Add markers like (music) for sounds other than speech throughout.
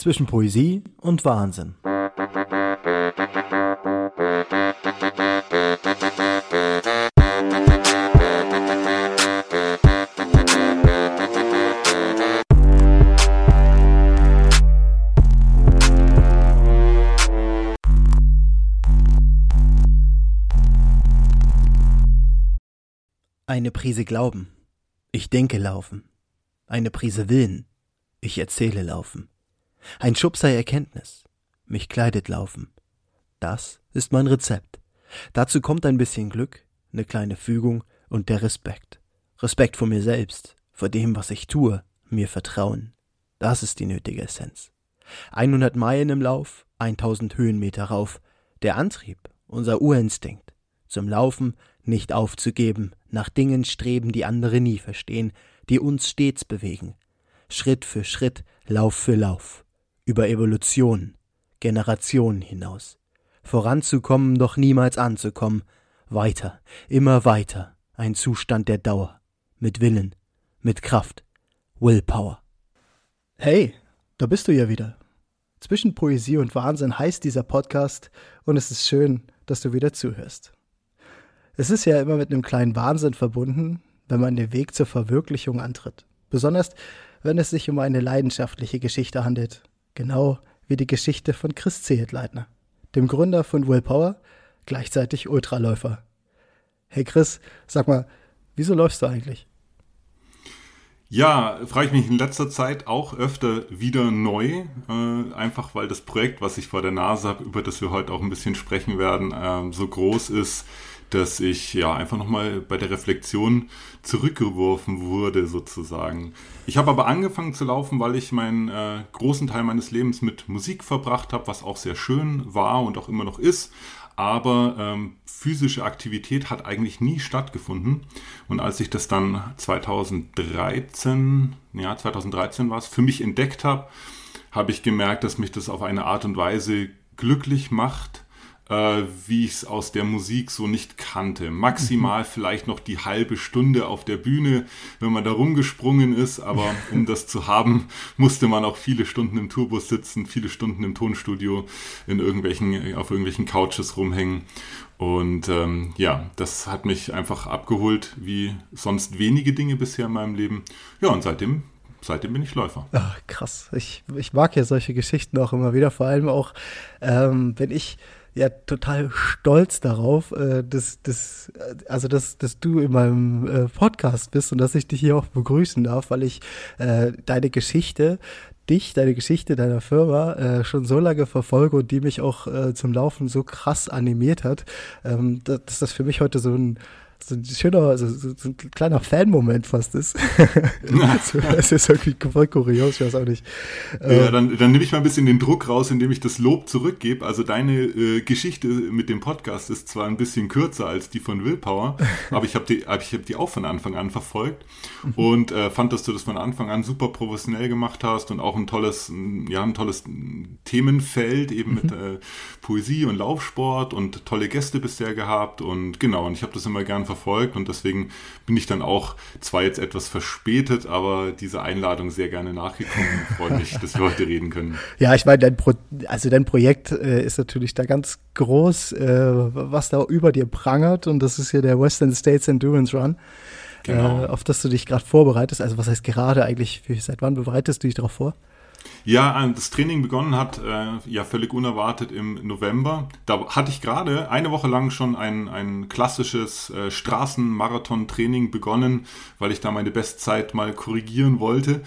zwischen Poesie und Wahnsinn. Eine Prise Glauben. Ich denke laufen. Eine Prise Willen. Ich erzähle laufen. Ein Schub sei Erkenntnis. Mich kleidet laufen. Das ist mein Rezept. Dazu kommt ein bisschen Glück, eine kleine Fügung und der Respekt. Respekt vor mir selbst, vor dem, was ich tue, mir Vertrauen. Das ist die nötige Essenz. 100 Meilen im Lauf, 1000 Höhenmeter rauf. Der Antrieb, unser Urinstinkt. Zum Laufen nicht aufzugeben, nach Dingen streben, die andere nie verstehen, die uns stets bewegen. Schritt für Schritt, Lauf für Lauf. Über Evolution, Generationen hinaus. Voranzukommen, doch niemals anzukommen. Weiter, immer weiter. Ein Zustand der Dauer. Mit Willen, mit Kraft. Willpower. Hey, da bist du ja wieder. Zwischen Poesie und Wahnsinn heißt dieser Podcast und es ist schön, dass du wieder zuhörst. Es ist ja immer mit einem kleinen Wahnsinn verbunden, wenn man den Weg zur Verwirklichung antritt. Besonders, wenn es sich um eine leidenschaftliche Geschichte handelt. Genau wie die Geschichte von Chris Zehetleitner, dem Gründer von Willpower, gleichzeitig Ultraläufer. Hey Chris, sag mal, wieso läufst du eigentlich? Ja, frage ich mich in letzter Zeit auch öfter wieder neu, äh, einfach weil das Projekt, was ich vor der Nase habe, über das wir heute auch ein bisschen sprechen werden, äh, so groß ist, dass ich ja einfach nochmal bei der Reflexion zurückgeworfen wurde sozusagen. Ich habe aber angefangen zu laufen, weil ich meinen äh, großen Teil meines Lebens mit Musik verbracht habe, was auch sehr schön war und auch immer noch ist. Aber ähm, physische Aktivität hat eigentlich nie stattgefunden. Und als ich das dann 2013, ja 2013 war es, für mich entdeckt habe, habe ich gemerkt, dass mich das auf eine Art und Weise glücklich macht, äh, wie ich es aus der Musik so nicht kannte. Maximal mhm. vielleicht noch die halbe Stunde auf der Bühne, wenn man da rumgesprungen ist, aber (laughs) um das zu haben, musste man auch viele Stunden im Tourbus sitzen, viele Stunden im Tonstudio, in irgendwelchen, auf irgendwelchen Couches rumhängen. Und ähm, ja, das hat mich einfach abgeholt, wie sonst wenige Dinge bisher in meinem Leben. Ja, und seitdem seitdem bin ich Läufer. Ach, krass. Ich, ich mag ja solche Geschichten auch immer wieder, vor allem auch, ähm, wenn ich ja total stolz darauf, äh, dass, dass, also dass, dass du in meinem äh, Podcast bist und dass ich dich hier auch begrüßen darf, weil ich äh, deine Geschichte dich, deine Geschichte deiner Firma äh, schon so lange verfolge und die mich auch äh, zum Laufen so krass animiert hat, ähm, dass das für mich heute so ein so ein schöner, so, so, ein kleiner Fan-Moment fast ist. (laughs) (laughs) das ist irgendwie voll kurios, ich weiß auch nicht. Ja, ähm, dann, dann nehme ich mal ein bisschen den Druck raus, indem ich das Lob zurückgebe. Also deine äh, Geschichte mit dem Podcast ist zwar ein bisschen kürzer als die von Willpower, (laughs) aber ich habe die, hab, ich hab die auch von Anfang an verfolgt mhm. und äh, fand, dass du das von Anfang an super professionell gemacht hast und auch ein tolles, ja, ein tolles Themenfeld eben mhm. mit äh, Poesie und Laufsport und tolle Gäste bisher gehabt und genau, und ich habe das immer gern verfolgt und deswegen bin ich dann auch zwar jetzt etwas verspätet, aber diese Einladung sehr gerne nachgekommen. Freue mich, dass wir heute reden können. Ja, ich meine, dein, Pro also dein Projekt äh, ist natürlich da ganz groß, äh, was da über dir prangert und das ist hier der Western States Endurance Run. Genau. Äh, auf das du dich gerade vorbereitest. Also was heißt gerade eigentlich, seit wann bereitest du dich darauf vor? Ja, äh, das Training begonnen hat, äh, ja völlig unerwartet im November. Da hatte ich gerade eine Woche lang schon ein, ein klassisches äh, Straßenmarathon-Training begonnen, weil ich da meine Bestzeit mal korrigieren wollte.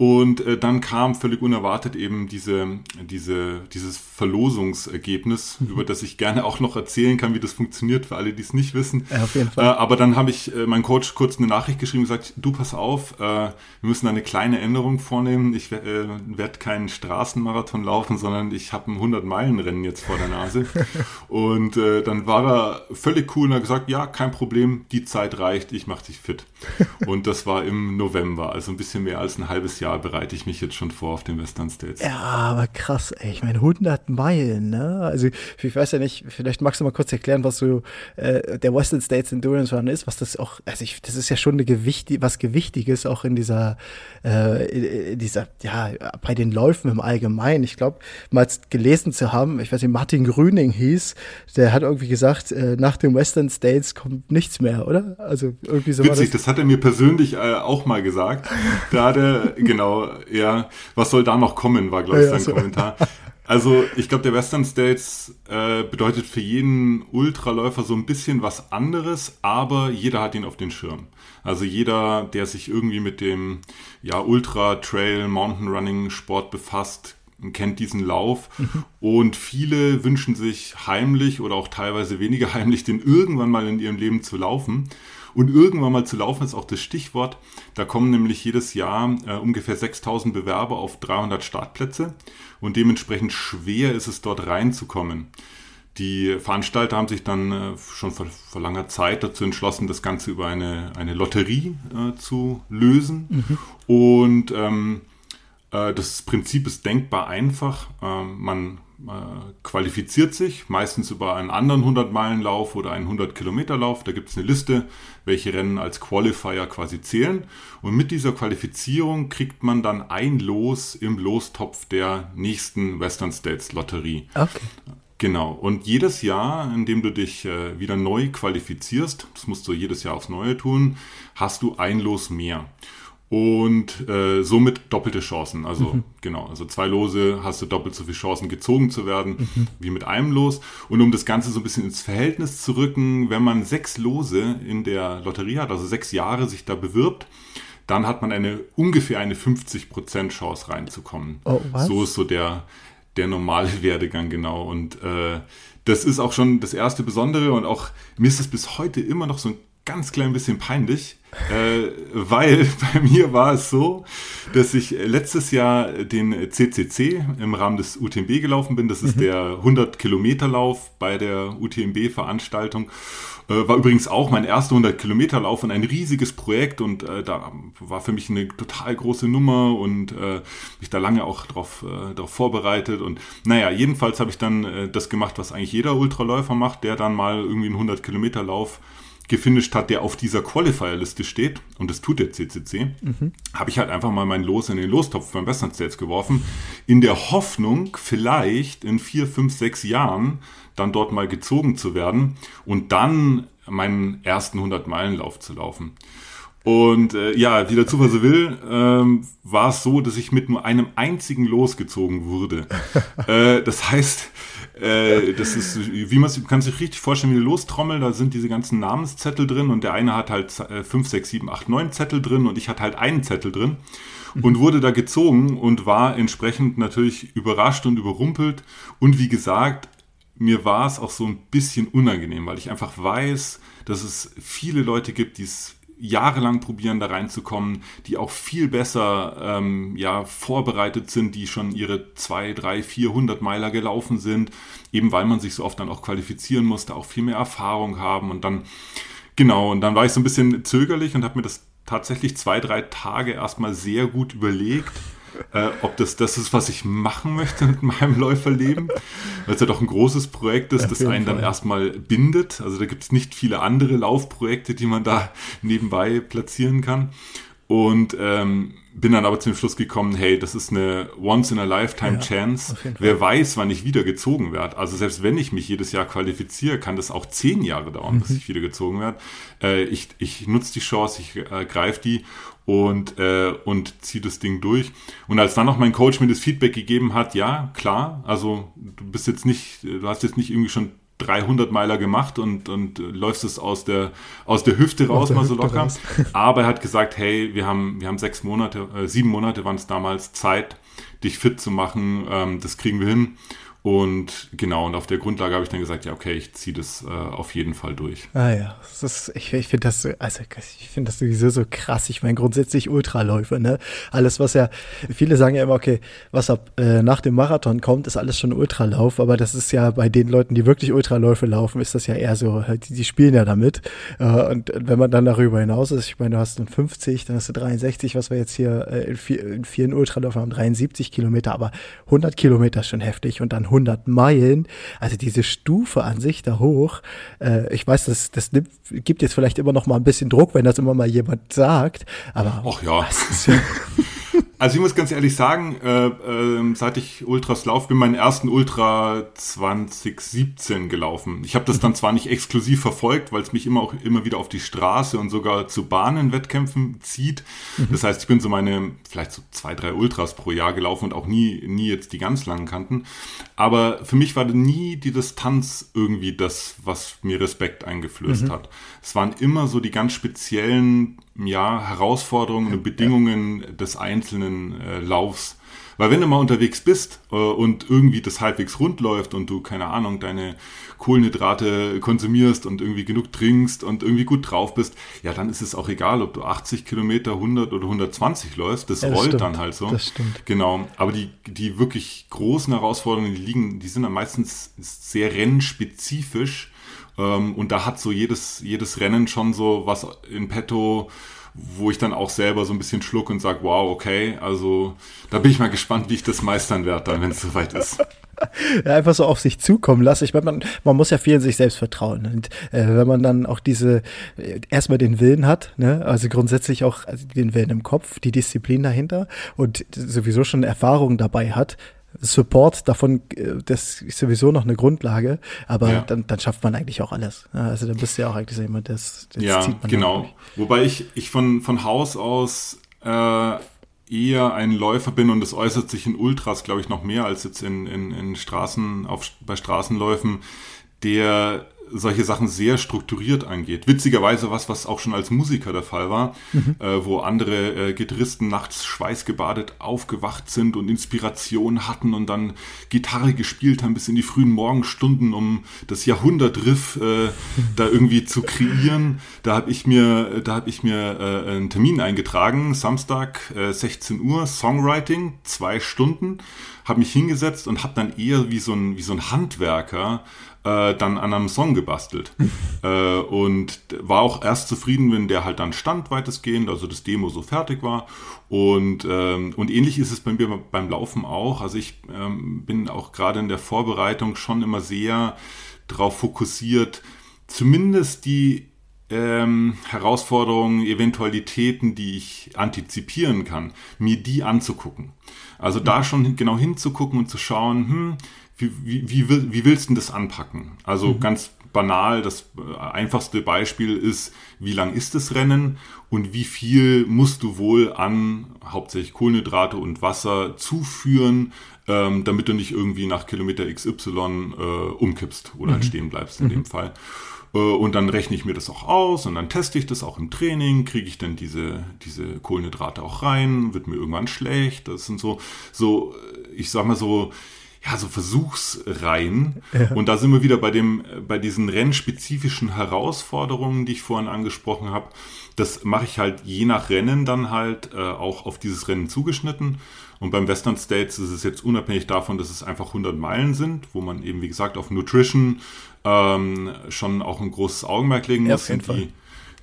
Und äh, dann kam völlig unerwartet eben diese, diese, dieses Verlosungsergebnis, mhm. über das ich gerne auch noch erzählen kann, wie das funktioniert, für alle, die es nicht wissen. Ja, auf jeden Fall. Äh, aber dann habe ich äh, meinem Coach kurz eine Nachricht geschrieben und gesagt, du pass auf, äh, wir müssen eine kleine Änderung vornehmen. Ich äh, werde keinen Straßenmarathon laufen, sondern ich habe ein 100-Meilen-Rennen jetzt vor der Nase. (laughs) und äh, dann war er völlig cool und hat gesagt, ja, kein Problem, die Zeit reicht, ich mache dich fit. (laughs) und das war im November, also ein bisschen mehr als ein halbes Jahr Jahr bereite ich mich jetzt schon vor auf den Western States. Ja, aber krass, ey. Ich meine, 100 Meilen, ne? Also, ich weiß ja nicht, vielleicht magst du mal kurz erklären, was so äh, der Western States Endurance Run ist, was das auch, also ich, das ist ja schon eine Gewicht, was Gewichtiges auch in dieser, äh, in dieser, ja, bei den Läufen im Allgemeinen. Ich glaube, mal gelesen zu haben, ich weiß nicht, Martin Grüning hieß, der hat irgendwie gesagt, äh, nach dem Western States kommt nichts mehr, oder? Also irgendwie so. Witzig, das. das. hat er mir persönlich äh, auch mal gesagt. Da hat er, (laughs) genau, ja, was soll da noch kommen, war, glaube ich, ja, sein so. Kommentar. Also ich glaube, der Western States äh, bedeutet für jeden Ultraläufer so ein bisschen was anderes, aber jeder hat ihn auf den Schirm. Also jeder, der sich irgendwie mit dem ja, Ultra, Trail, Mountain Running Sport befasst, kennt diesen Lauf. Mhm. Und viele wünschen sich heimlich oder auch teilweise weniger (laughs) heimlich, den irgendwann mal in ihrem Leben zu laufen. Und irgendwann mal zu laufen ist auch das Stichwort. Da kommen nämlich jedes Jahr äh, ungefähr 6000 Bewerber auf 300 Startplätze und dementsprechend schwer ist es dort reinzukommen. Die Veranstalter haben sich dann äh, schon vor, vor, langer Zeit dazu entschlossen, das Ganze über eine, eine Lotterie äh, zu lösen. Mhm. Und ähm, äh, das Prinzip ist denkbar einfach. Ähm, man äh, qualifiziert sich, meistens über einen anderen 100-Meilen-Lauf oder einen 100-Kilometer-Lauf. Da gibt es eine Liste, welche Rennen als Qualifier quasi zählen. Und mit dieser Qualifizierung kriegt man dann ein Los im Lostopf der nächsten Western States Lotterie. Okay. Genau. Und jedes Jahr, in dem du dich äh, wieder neu qualifizierst, das musst du jedes Jahr aufs Neue tun, hast du ein Los mehr und äh, somit doppelte Chancen. Also mhm. genau, also zwei Lose hast du doppelt so viele Chancen gezogen zu werden mhm. wie mit einem Los. Und um das Ganze so ein bisschen ins Verhältnis zu rücken, wenn man sechs Lose in der Lotterie hat, also sechs Jahre sich da bewirbt, dann hat man eine ungefähr eine 50% Chance reinzukommen. Oh, was? So ist so der, der normale (laughs) Werdegang genau. Und äh, das ist auch schon das erste Besondere und auch mir ist es bis heute immer noch so ein ganz klein bisschen peinlich, äh, weil (laughs) bei mir war es so, dass ich letztes Jahr den CCC im Rahmen des UTMB gelaufen bin. Das ist mhm. der 100 Kilometer Lauf bei der UTMB Veranstaltung. Äh, war übrigens auch mein erster 100 Kilometer Lauf und ein riesiges Projekt und äh, da war für mich eine total große Nummer und äh, mich da lange auch darauf äh, vorbereitet und naja, jedenfalls habe ich dann äh, das gemacht, was eigentlich jeder Ultraläufer macht, der dann mal irgendwie einen 100 Kilometer Lauf gefinisht hat, der auf dieser Qualifier-Liste steht, und das tut der CCC, mhm. habe ich halt einfach mal mein Los in den Lostopf beim Western States geworfen, in der Hoffnung, vielleicht in vier, fünf, sechs Jahren dann dort mal gezogen zu werden und dann meinen ersten 100-Meilen-Lauf zu laufen. Und äh, ja, wie der Zufall so will, ähm, war es so, dass ich mit nur einem einzigen losgezogen wurde. (laughs) äh, das heißt, äh, das ist, wie man kann sich richtig vorstellen, wie eine Lostrommel, da sind diese ganzen Namenszettel drin und der eine hat halt 5, 6, 7, 8, 9 Zettel drin und ich hatte halt einen Zettel drin und wurde da gezogen und war entsprechend natürlich überrascht und überrumpelt. Und wie gesagt, mir war es auch so ein bisschen unangenehm, weil ich einfach weiß, dass es viele Leute gibt, die es jahrelang probieren, da reinzukommen, die auch viel besser ähm, ja, vorbereitet sind, die schon ihre zwei, drei, 400 Meiler gelaufen sind, eben weil man sich so oft dann auch qualifizieren musste, auch viel mehr Erfahrung haben und dann, genau, und dann war ich so ein bisschen zögerlich und habe mir das tatsächlich zwei, drei Tage erstmal sehr gut überlegt äh, ob das das ist, was ich machen möchte mit meinem Läuferleben, weil es ja doch ein großes Projekt ist, das einen Fall. dann erstmal bindet. Also da gibt es nicht viele andere Laufprojekte, die man da nebenbei platzieren kann. Und ähm, bin dann aber zum Schluss gekommen, hey, das ist eine Once-in-a-Lifetime-Chance. Ja, Wer weiß, wann ich wieder gezogen werde. Also selbst wenn ich mich jedes Jahr qualifiziere, kann das auch zehn Jahre dauern, mhm. bis ich wieder gezogen werde. Äh, ich ich nutze die Chance, ich äh, greife die und, äh, und ziehe das Ding durch. Und als dann noch mein Coach mir das Feedback gegeben hat, ja, klar, also du bist jetzt nicht, du hast jetzt nicht irgendwie schon 300 Meiler gemacht und, und läufst es aus der, aus der Hüfte raus, der mal so locker. Raus. (laughs) Aber er hat gesagt, hey, wir haben, wir haben sechs Monate, äh, sieben Monate waren es damals Zeit, dich fit zu machen. Ähm, das kriegen wir hin. Und genau, und auf der Grundlage habe ich dann gesagt, ja, okay, ich ziehe das äh, auf jeden Fall durch. Ah ja, das ist, ich, ich finde das, also ich das sowieso so krass. Ich meine, grundsätzlich Ultraläufe, ne? Alles, was ja, viele sagen ja immer, okay, was ab äh, nach dem Marathon kommt, ist alles schon Ultralauf, aber das ist ja bei den Leuten, die wirklich Ultraläufe laufen, ist das ja eher so, die, die spielen ja damit. Äh, und wenn man dann darüber hinaus ist, ich meine, du hast dann 50, dann hast du 63, was wir jetzt hier äh, in, vier, in vielen Ultraläufen haben, 73 Kilometer, aber 100 Kilometer ist schon heftig und dann 100 Meilen, also diese Stufe an sich da hoch, äh, ich weiß, das, das nimmt, gibt jetzt vielleicht immer noch mal ein bisschen Druck, wenn das immer mal jemand sagt, aber Ach ja. (laughs) ja Also ich muss ganz ehrlich sagen, äh, äh, seit ich Ultras laufe, bin meinen ersten Ultra 2017 gelaufen. Ich habe das dann zwar nicht exklusiv verfolgt, weil es mich immer auch immer wieder auf die Straße und sogar zu Bahnenwettkämpfen zieht. Mhm. Das heißt, ich bin so meine vielleicht so zwei, drei Ultras pro Jahr gelaufen und auch nie, nie jetzt die ganz langen Kanten. Aber für mich war nie die Distanz irgendwie das, was mir Respekt eingeflößt mhm. hat. Es waren immer so die ganz speziellen ja, Herausforderungen und Bedingungen des einzelnen äh, Laufs. Weil wenn du mal unterwegs bist äh, und irgendwie das halbwegs rund läuft und du, keine Ahnung, deine Kohlenhydrate konsumierst und irgendwie genug trinkst und irgendwie gut drauf bist, ja, dann ist es auch egal, ob du 80 Kilometer, 100 oder 120 läufst. Das, ja, das rollt stimmt. dann halt so. Das stimmt. Genau. Aber die, die wirklich großen Herausforderungen, die liegen, die sind dann meistens sehr rennspezifisch. Ähm, und da hat so jedes, jedes Rennen schon so was in petto, wo ich dann auch selber so ein bisschen schluck und sage, wow, okay, also da bin ich mal gespannt, wie ich das meistern werde, dann, wenn es soweit ist. (laughs) Ja, einfach so auf sich zukommen lassen. Ich meine, man, man muss ja viel in sich selbst vertrauen. Und äh, wenn man dann auch diese, äh, erstmal den Willen hat, ne, also grundsätzlich auch also den Willen im Kopf, die Disziplin dahinter und sowieso schon Erfahrung dabei hat, Support davon, äh, das ist sowieso noch eine Grundlage, aber ja. dann, dann schafft man eigentlich auch alles. Also dann bist du ja auch eigentlich jemand, das, das ja, zieht man genau. Wobei ich, ich von, von Haus aus äh, eher ein Läufer bin und es äußert sich in Ultras, glaube ich, noch mehr als jetzt in, in, in Straßen, auf, bei Straßenläufen, der solche Sachen sehr strukturiert angeht. Witzigerweise was, was auch schon als Musiker der Fall war, mhm. äh, wo andere äh, Gitarristen nachts schweißgebadet aufgewacht sind und Inspiration hatten und dann Gitarre gespielt haben bis in die frühen Morgenstunden, um das Jahrhundertriff äh, (laughs) da irgendwie zu kreieren. Da habe ich mir, da habe ich mir äh, einen Termin eingetragen, Samstag äh, 16 Uhr, Songwriting, zwei Stunden, habe mich hingesetzt und habe dann eher wie so ein, wie so ein Handwerker äh, dann an einem Song gebastelt. (laughs) äh, und war auch erst zufrieden, wenn der halt dann stand weitestgehend, also das Demo so fertig war. Und, ähm, und ähnlich ist es bei mir beim Laufen auch. Also ich ähm, bin auch gerade in der Vorbereitung schon immer sehr darauf fokussiert, zumindest die ähm, Herausforderungen, Eventualitäten, die ich antizipieren kann, mir die anzugucken. Also da schon genau hinzugucken und zu schauen, hm, wie, wie, wie, wie willst du das anpacken? Also mhm. ganz banal, das äh, einfachste Beispiel ist, wie lang ist das Rennen und wie viel musst du wohl an hauptsächlich Kohlenhydrate und Wasser zuführen, ähm, damit du nicht irgendwie nach Kilometer XY äh, umkippst oder halt mhm. stehen bleibst in mhm. dem Fall. Äh, und dann rechne ich mir das auch aus und dann teste ich das auch im Training, kriege ich dann diese, diese Kohlenhydrate auch rein, wird mir irgendwann schlecht. Das sind so, so, ich sag mal so, ja, so Versuchsreihen. Ja. Und da sind wir wieder bei dem, bei diesen rennspezifischen Herausforderungen, die ich vorhin angesprochen habe. Das mache ich halt je nach Rennen dann halt äh, auch auf dieses Rennen zugeschnitten. Und beim Western States ist es jetzt unabhängig davon, dass es einfach 100 Meilen sind, wo man eben, wie gesagt, auf Nutrition ähm, schon auch ein großes Augenmerk legen muss. Ja, auf jeden Fall.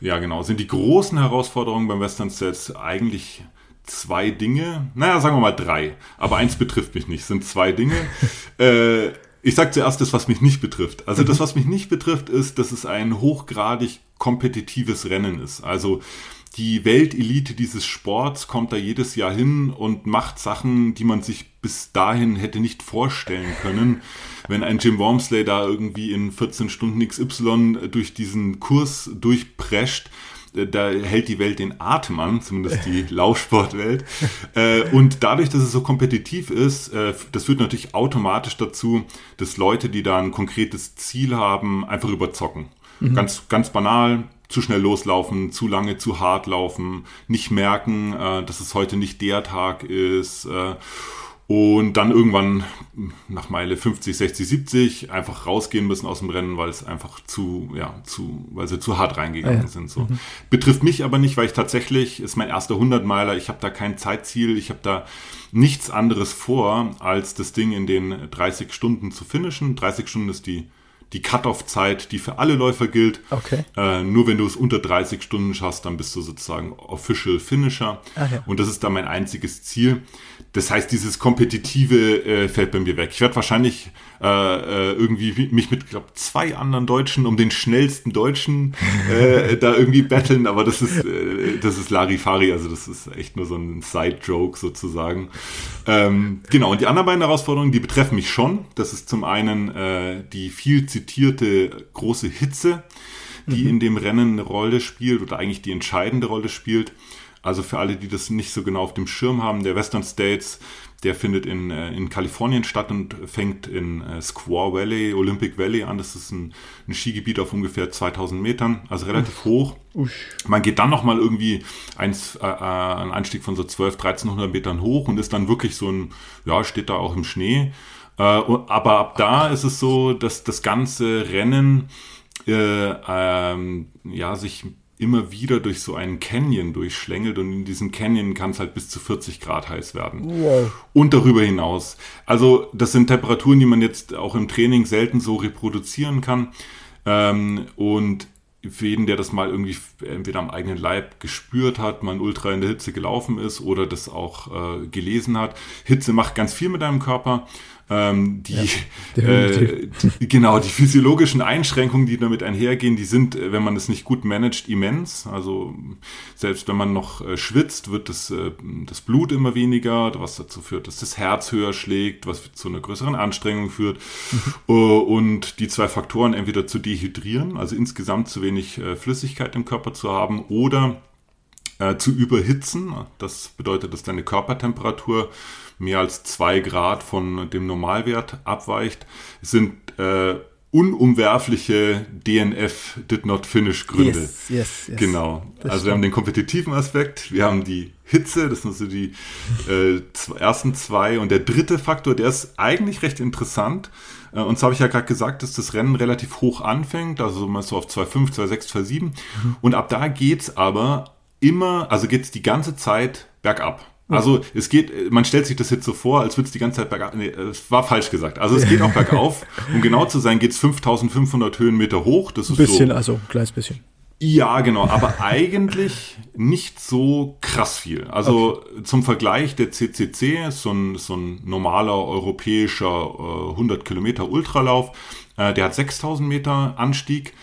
Die, ja, genau. Sind die großen Herausforderungen beim Western States eigentlich zwei Dinge, naja, sagen wir mal drei, aber eins betrifft mich nicht, sind zwei Dinge. (laughs) äh, ich sage zuerst das, was mich nicht betrifft. Also das, mhm. was mich nicht betrifft, ist, dass es ein hochgradig kompetitives Rennen ist. Also die Weltelite dieses Sports kommt da jedes Jahr hin und macht Sachen, die man sich bis dahin hätte nicht vorstellen können. Wenn ein Jim Wormsley da irgendwie in 14 Stunden XY durch diesen Kurs durchprescht, da hält die Welt den Atem an, zumindest die (laughs) Laufsportwelt. Äh, und dadurch, dass es so kompetitiv ist, äh, das führt natürlich automatisch dazu, dass Leute, die da ein konkretes Ziel haben, einfach überzocken. Mhm. Ganz, ganz banal, zu schnell loslaufen, zu lange, zu hart laufen, nicht merken, äh, dass es heute nicht der Tag ist. Und dann irgendwann nach Meile 50, 60, 70 einfach rausgehen müssen aus dem Rennen, weil es einfach zu, ja, zu, weil sie zu hart reingegangen ah, ja. sind. So. Mhm. Betrifft mich aber nicht, weil ich tatsächlich, ist mein erster 100-Meiler, ich habe da kein Zeitziel, ich habe da nichts anderes vor, als das Ding in den 30 Stunden zu finishen. 30 Stunden ist die die Cut-off-Zeit, die für alle Läufer gilt. Okay. Äh, nur wenn du es unter 30 Stunden schaffst, dann bist du sozusagen Official Finisher. Ach ja. Und das ist dann mein einziges Ziel. Das heißt, dieses Kompetitive äh, fällt bei mir weg. Ich werde wahrscheinlich äh, äh irgendwie mich mit, glaube zwei anderen Deutschen um den schnellsten Deutschen äh, (laughs) da irgendwie battlen, aber das ist, äh, das ist Larifari, also das ist echt nur so ein Side-Joke sozusagen. Ähm, genau, und die anderen beiden Herausforderungen, die betreffen mich schon. Das ist zum einen äh, die viel zitierte große Hitze, die mhm. in dem Rennen eine Rolle spielt oder eigentlich die entscheidende Rolle spielt. Also für alle, die das nicht so genau auf dem Schirm haben, der Western States, der findet in, äh, in Kalifornien statt und fängt in äh, Squaw Valley, Olympic Valley an. Das ist ein, ein Skigebiet auf ungefähr 2000 Metern, also relativ Uff. hoch. Uff. Man geht dann nochmal irgendwie eins, äh, äh, einen Anstieg von so 12, 1300 Metern hoch und ist dann wirklich so ein, ja, steht da auch im Schnee. Äh, aber ab da ist es so, dass das ganze Rennen äh, ähm, ja, sich immer wieder durch so einen Canyon durchschlängelt und in diesem Canyon kann es halt bis zu 40 Grad heiß werden. Wow. Und darüber hinaus. Also das sind Temperaturen, die man jetzt auch im Training selten so reproduzieren kann. Ähm, und für jeden, der das mal irgendwie entweder am eigenen Leib gespürt hat, man ultra in der Hitze gelaufen ist oder das auch äh, gelesen hat. Hitze macht ganz viel mit deinem Körper ähm, die, ja, äh, genau, die physiologischen Einschränkungen, die damit einhergehen, die sind, äh, wenn man es nicht gut managt, immens. Also selbst wenn man noch äh, schwitzt, wird das, äh, das Blut immer weniger, was dazu führt, dass das Herz höher schlägt, was zu einer größeren Anstrengung führt. Mhm. und die zwei Faktoren entweder zu dehydrieren, also insgesamt zu wenig äh, Flüssigkeit im Körper zu haben, oder äh, zu überhitzen. Das bedeutet, dass deine Körpertemperatur mehr als zwei Grad von dem Normalwert abweicht, sind äh, unumwerfliche DNF Did Not Finish Gründe. Yes, yes, yes. Genau. Das also wir haben den kompetitiven Aspekt, wir haben die Hitze, das sind so die äh, ersten zwei. Und der dritte Faktor, der ist eigentlich recht interessant. Äh, und zwar habe ich ja gerade gesagt, dass das Rennen relativ hoch anfängt, also mal so auf 2,5, 2,6, 2,7. Mhm. Und ab da geht's aber immer, also geht's die ganze Zeit bergab. Also es geht, man stellt sich das jetzt so vor, als würde es die ganze Zeit bergauf. Nee, es war falsch gesagt. Also es geht auch bergauf. (laughs) Um genau zu sein, geht es 5500 Höhenmeter hoch. Das ist ein bisschen, so, also ein kleines bisschen. Ja, genau, aber (laughs) eigentlich nicht so krass viel. Also okay. zum Vergleich, der CCC ist so ein, so ein normaler europäischer äh, 100 Kilometer Ultralauf. Äh, der hat 6000 Meter Anstieg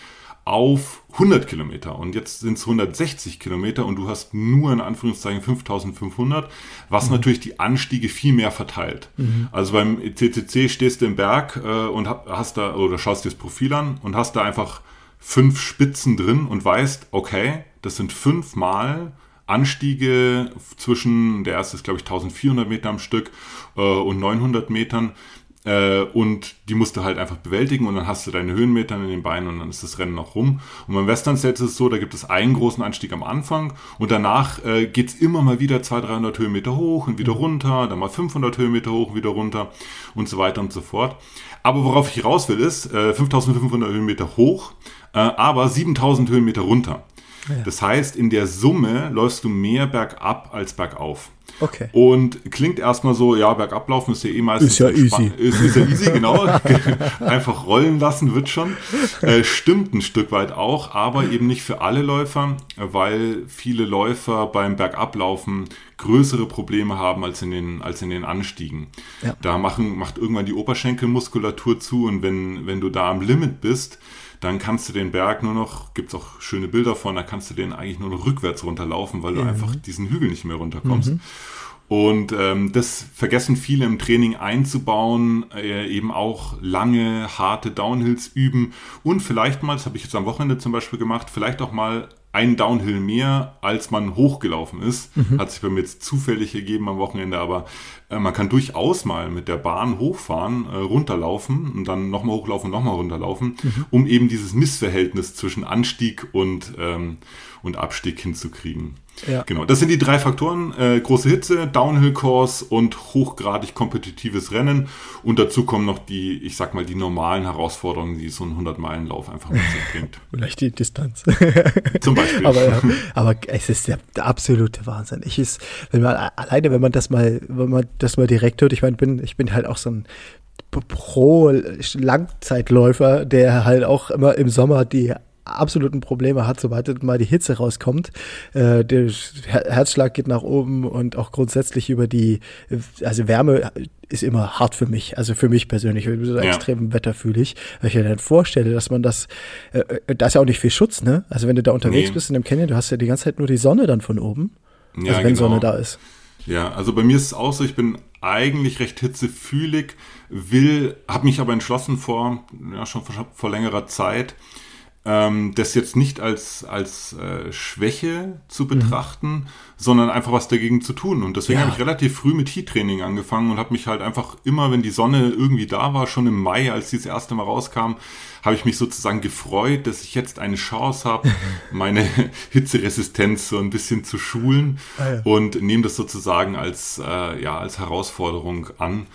auf 100 Kilometer und jetzt sind es 160 Kilometer und du hast nur in Anführungszeichen 5500, was mhm. natürlich die Anstiege viel mehr verteilt. Mhm. Also beim CCC stehst du im Berg äh, und hast da oder schaust dir das Profil an und hast da einfach fünf Spitzen drin und weißt, okay, das sind fünfmal Anstiege zwischen, der erste ist glaube ich 1400 Meter am Stück äh, und 900 Metern. Äh, und die musst du halt einfach bewältigen und dann hast du deine Höhenmeter in den Beinen und dann ist das Rennen noch rum. Und beim Western States ist es so, da gibt es einen großen Anstieg am Anfang und danach äh, geht es immer mal wieder 200, 300 Höhenmeter hoch und wieder mhm. runter, dann mal 500 Höhenmeter hoch und wieder runter und so weiter und so fort. Aber worauf ich raus will ist, äh, 5500 Höhenmeter hoch, äh, aber 7000 Höhenmeter runter. Ja. Das heißt, in der Summe läufst du mehr bergab als bergauf. Okay. Und klingt erstmal so, ja, bergablaufen ist ja eh meistens. Ist ja easy. Ist, ist, ja easy, genau. (laughs) Einfach rollen lassen wird schon. Äh, stimmt ein Stück weit auch, aber eben nicht für alle Läufer, weil viele Läufer beim Bergablaufen größere Probleme haben als in den, als in den Anstiegen. Ja. Da machen, macht irgendwann die Oberschenkelmuskulatur zu und wenn, wenn du da am Limit bist, dann kannst du den Berg nur noch, gibt es auch schöne Bilder von, da kannst du den eigentlich nur noch rückwärts runterlaufen, weil du mhm. einfach diesen Hügel nicht mehr runterkommst. Mhm. Und ähm, das vergessen viele im Training einzubauen, äh, eben auch lange, harte Downhills üben und vielleicht mal, das habe ich jetzt am Wochenende zum Beispiel gemacht, vielleicht auch mal ein Downhill mehr, als man hochgelaufen ist. Mhm. Hat sich bei mir jetzt zufällig gegeben am Wochenende, aber äh, man kann durchaus mal mit der Bahn hochfahren, äh, runterlaufen und dann nochmal hochlaufen, nochmal runterlaufen, mhm. um eben dieses Missverhältnis zwischen Anstieg und, ähm, und Abstieg hinzukriegen. Ja. Genau, das sind die drei Faktoren. Äh, große Hitze, Downhill-Kurs und hochgradig kompetitives Rennen. Und dazu kommen noch die, ich sag mal, die normalen Herausforderungen, die so ein 100-Meilen-Lauf einfach mit sich bringt. (laughs) Vielleicht die Distanz. (laughs) Zum Beispiel. aber, ja, aber es ist der, der, absolute Wahnsinn. Ich ist, wenn man, alleine wenn man das mal, wenn man das mal direkt hört, ich meine, bin, ich bin halt auch so ein pro Langzeitläufer, der halt auch immer im Sommer die absoluten Probleme hat, sobald mal die Hitze rauskommt. Äh, der Herzschlag geht nach oben und auch grundsätzlich über die, also Wärme ist immer hart für mich, also für mich persönlich, mit so ja. extremen Wetter fühle ich. Mir dann vorstelle, dass man das, äh, äh, da ist ja auch nicht viel Schutz, ne? Also wenn du da unterwegs nee. bist in dem Canyon, du hast ja die ganze Zeit nur die Sonne dann von oben. Ja, also wenn genau. Sonne da ist. Ja, also bei mir ist es auch so, ich bin eigentlich recht hitzefühlig, will, habe mich aber entschlossen vor, ja, schon vor, vor längerer Zeit, ähm, das jetzt nicht als, als äh, Schwäche zu mhm. betrachten, mhm. sondern einfach was dagegen zu tun. Und deswegen ja. habe ich relativ früh mit Heat-Training angefangen und habe mich halt einfach immer, wenn die Sonne irgendwie da war, schon im Mai, als die das erste Mal rauskam, habe ich mich sozusagen gefreut, dass ich jetzt eine Chance habe, (laughs) meine Hitzeresistenz so ein bisschen zu schulen ah, ja. und nehme das sozusagen als, äh, ja, als Herausforderung an.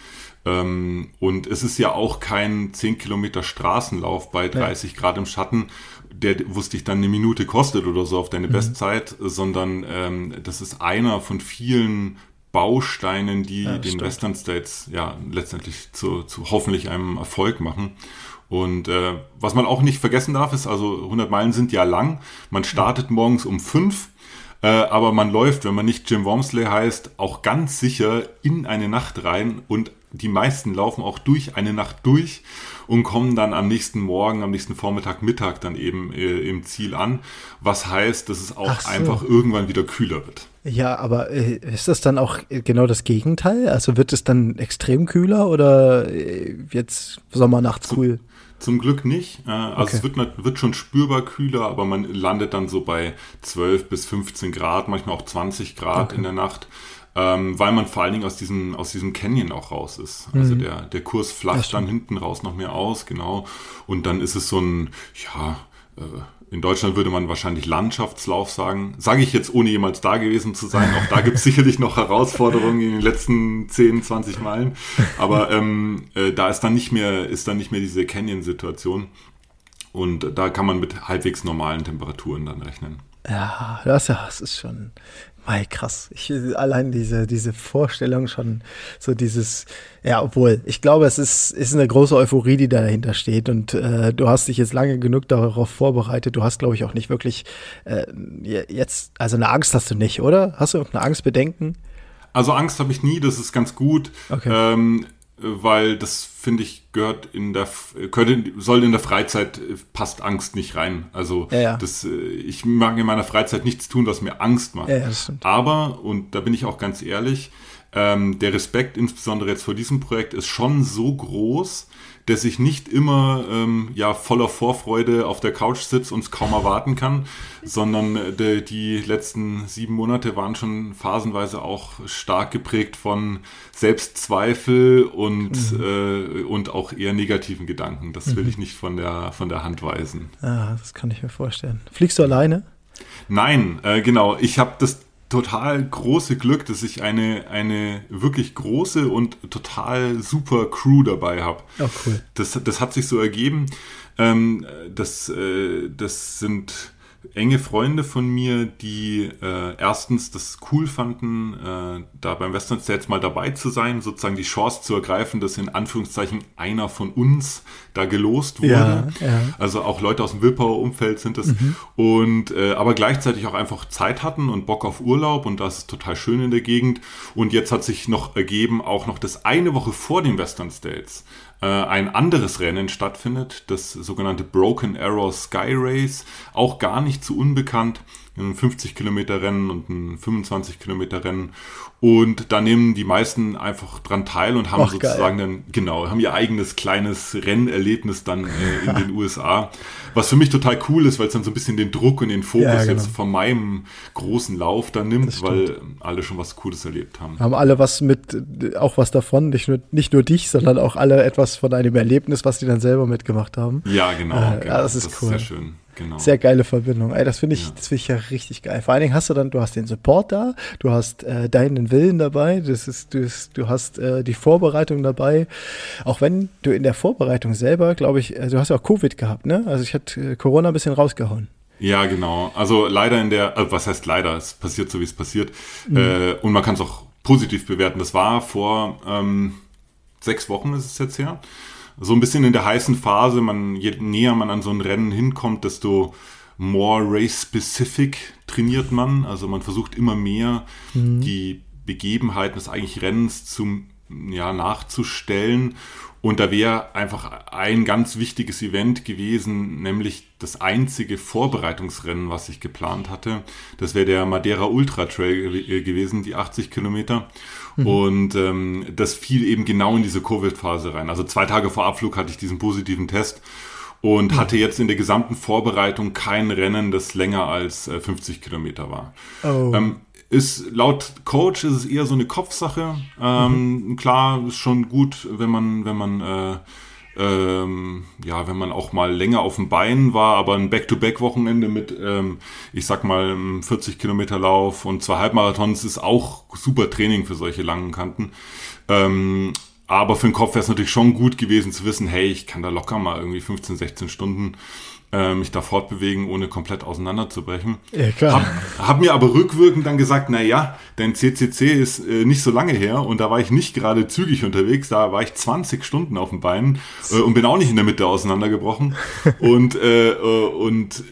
Ähm, und es ist ja auch kein 10 Kilometer Straßenlauf bei 30 ja. Grad im Schatten, der wusste ich dann eine Minute kostet oder so auf deine mhm. Bestzeit, sondern ähm, das ist einer von vielen Bausteinen, die ja, den stimmt. Western States ja letztendlich zu, zu hoffentlich einem Erfolg machen. Und äh, was man auch nicht vergessen darf, ist, also 100 Meilen sind ja lang. Man startet morgens um fünf, äh, aber man läuft, wenn man nicht Jim Wormsley heißt, auch ganz sicher in eine Nacht rein und die meisten laufen auch durch eine Nacht durch und kommen dann am nächsten Morgen, am nächsten Vormittag, Mittag dann eben äh, im Ziel an. Was heißt, dass es auch so. einfach irgendwann wieder kühler wird. Ja, aber äh, ist das dann auch genau das Gegenteil? Also wird es dann extrem kühler oder äh, jetzt Sommer nachts cool? Zum Glück nicht. Äh, also okay. es wird, wird schon spürbar kühler, aber man landet dann so bei 12 bis 15 Grad, manchmal auch 20 Grad okay. in der Nacht ähm, weil man vor allen Dingen aus diesem, aus diesem Canyon auch raus ist. Also mhm. der, der Kurs flacht dann hinten raus noch mehr aus, genau. Und dann ist es so ein, ja, äh, in Deutschland würde man wahrscheinlich Landschaftslauf sagen. Sage ich jetzt, ohne jemals da gewesen zu sein. Auch da (laughs) gibt es sicherlich noch Herausforderungen in den letzten 10, 20 Meilen. Aber ähm, äh, da ist dann nicht mehr, ist dann nicht mehr diese Canyon-Situation. Und da kann man mit halbwegs normalen Temperaturen dann rechnen. Ja, das, das ist schon, Mei, krass. Ich, allein diese, diese Vorstellung schon, so dieses, ja, obwohl, ich glaube, es ist, ist eine große Euphorie, die da dahinter steht und äh, du hast dich jetzt lange genug darauf vorbereitet. Du hast, glaube ich, auch nicht wirklich äh, jetzt, also eine Angst hast du nicht, oder? Hast du irgendeine Angst, Bedenken? Also Angst habe ich nie, das ist ganz gut. Okay. Ähm, weil das finde ich gehört in der könnte soll in der Freizeit passt Angst nicht rein. Also ja, ja. das äh, ich mag in meiner Freizeit nichts tun, was mir Angst macht. Ja, Aber und da bin ich auch ganz ehrlich, ähm, der Respekt insbesondere jetzt vor diesem Projekt ist schon so groß, dass ich nicht immer ähm, ja voller Vorfreude auf der Couch sitze und es kaum erwarten kann, sondern äh, die, die letzten sieben Monate waren schon phasenweise auch stark geprägt von Selbstzweifel und, mhm. äh, und auch eher negativen Gedanken. Das will mhm. ich nicht von der, von der Hand weisen. Ah, das kann ich mir vorstellen. Fliegst du alleine? Nein, äh, genau. Ich habe das total große Glück, dass ich eine, eine wirklich große und total super Crew dabei habe. Oh, cool. Das, das hat sich so ergeben. Ähm, das, äh, das sind enge Freunde von mir, die äh, erstens das cool fanden, äh, da beim Western States mal dabei zu sein, sozusagen die Chance zu ergreifen, dass in Anführungszeichen einer von uns da gelost wurde. Ja, ja. Also auch Leute aus dem Willpower Umfeld sind das. Mhm. Und äh, aber gleichzeitig auch einfach Zeit hatten und Bock auf Urlaub und das ist total schön in der Gegend. Und jetzt hat sich noch ergeben, auch noch das eine Woche vor den Western States äh, ein anderes Rennen stattfindet, das sogenannte Broken Arrow Sky Race, auch gar nicht zu unbekannt ein 50 Kilometer Rennen und ein 25 Kilometer Rennen. Und da nehmen die meisten einfach dran teil und haben Ach, sozusagen geil. dann, genau, haben ihr eigenes kleines Rennerlebnis dann äh, in den (laughs) USA. Was für mich total cool ist, weil es dann so ein bisschen den Druck und den Fokus ja, genau. jetzt von meinem großen Lauf dann nimmt, weil alle schon was Cooles erlebt haben. Haben alle was mit, auch was davon, nicht nur, nicht nur dich, sondern auch alle etwas von einem Erlebnis, was die dann selber mitgemacht haben. Ja, genau. Äh, genau. Das ist das cool. Ist sehr schön. Genau. Sehr geile Verbindung. Ey, das finde ich, ja. das finde ich ja richtig geil. Vor allen Dingen hast du dann, du hast den Support da, du hast äh, deinen Willen dabei, das ist, du, du hast äh, die Vorbereitung dabei. Auch wenn du in der Vorbereitung selber, glaube ich, äh, du hast ja auch Covid gehabt, ne? Also ich hatte äh, Corona ein bisschen rausgehauen. Ja, genau. Also leider in der, äh, was heißt leider? Es passiert so, wie es passiert. Mhm. Äh, und man kann es auch positiv bewerten. Das war vor ähm, sechs Wochen ist es jetzt her so ein bisschen in der heißen Phase, man, je näher man an so ein Rennen hinkommt, desto more race-specific trainiert man. Also man versucht immer mehr mhm. die Begebenheiten des eigentlichen Rennens zum, ja, nachzustellen. Und da wäre einfach ein ganz wichtiges Event gewesen, nämlich das einzige Vorbereitungsrennen, was ich geplant hatte. Das wäre der Madeira Ultra Trail gewesen, die 80 Kilometer. Mhm. Und ähm, das fiel eben genau in diese Covid-Phase rein. Also zwei Tage vor Abflug hatte ich diesen positiven Test und mhm. hatte jetzt in der gesamten Vorbereitung kein Rennen, das länger als äh, 50 Kilometer war. Oh. Ähm, ist laut Coach ist es eher so eine Kopfsache. Ähm, mhm. Klar, ist schon gut, wenn man, wenn man äh, ähm, ja, wenn man auch mal länger auf dem Bein war, aber ein Back-to-Back-Wochenende mit, ähm, ich sag mal, 40 Kilometer Lauf und zwei Halbmarathons ist auch super Training für solche langen Kanten. Ähm, aber für den Kopf wäre es natürlich schon gut gewesen zu wissen, hey, ich kann da locker mal irgendwie 15, 16 Stunden äh, mich da fortbewegen, ohne komplett auseinanderzubrechen. Ja, klar. Hab, hab, mir aber rückwirkend dann gesagt, na ja, dein CCC ist äh, nicht so lange her und da war ich nicht gerade zügig unterwegs, da war ich 20 Stunden auf dem Bein äh, und bin auch nicht in der Mitte auseinandergebrochen (laughs) und äh, äh und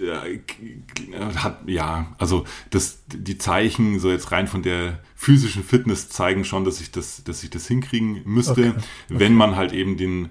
hat ja, also das die Zeichen so jetzt rein von der physischen Fitness zeigen schon, dass ich das dass ich das hinkriegen müsste, okay. Okay. wenn man halt eben den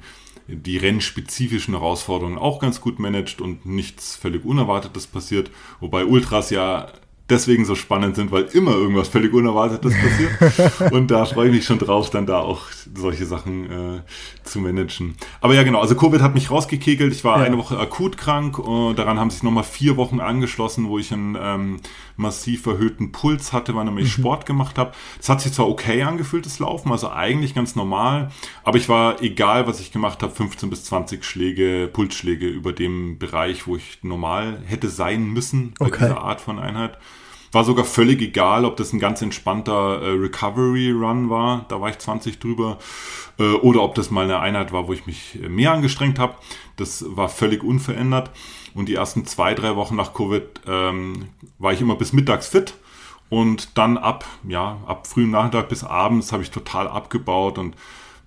die rennspezifischen Herausforderungen auch ganz gut managt und nichts völlig Unerwartetes passiert. Wobei Ultras ja deswegen so spannend sind, weil immer irgendwas völlig Unerwartetes passiert. (laughs) und da freue ich mich schon drauf, dann da auch solche Sachen äh, zu managen. Aber ja, genau, also Covid hat mich rausgekegelt. Ich war ja. eine Woche akut krank. Und daran haben sich nochmal vier Wochen angeschlossen, wo ich einen ähm, massiv erhöhten Puls hatte, weil ich mhm. Sport gemacht habe. Es hat sich zwar okay angefühlt, das Laufen, also eigentlich ganz normal, aber ich war, egal was ich gemacht habe, 15 bis 20 Schläge, Pulsschläge über dem Bereich, wo ich normal hätte sein müssen bei okay. dieser Art von Einheit. War sogar völlig egal, ob das ein ganz entspannter äh, Recovery-Run war, da war ich 20 drüber, äh, oder ob das mal eine Einheit war, wo ich mich mehr angestrengt habe. Das war völlig unverändert. Und die ersten zwei, drei Wochen nach Covid ähm, war ich immer bis mittags fit. Und dann ab, ja, ab frühem Nachmittag bis abends habe ich total abgebaut und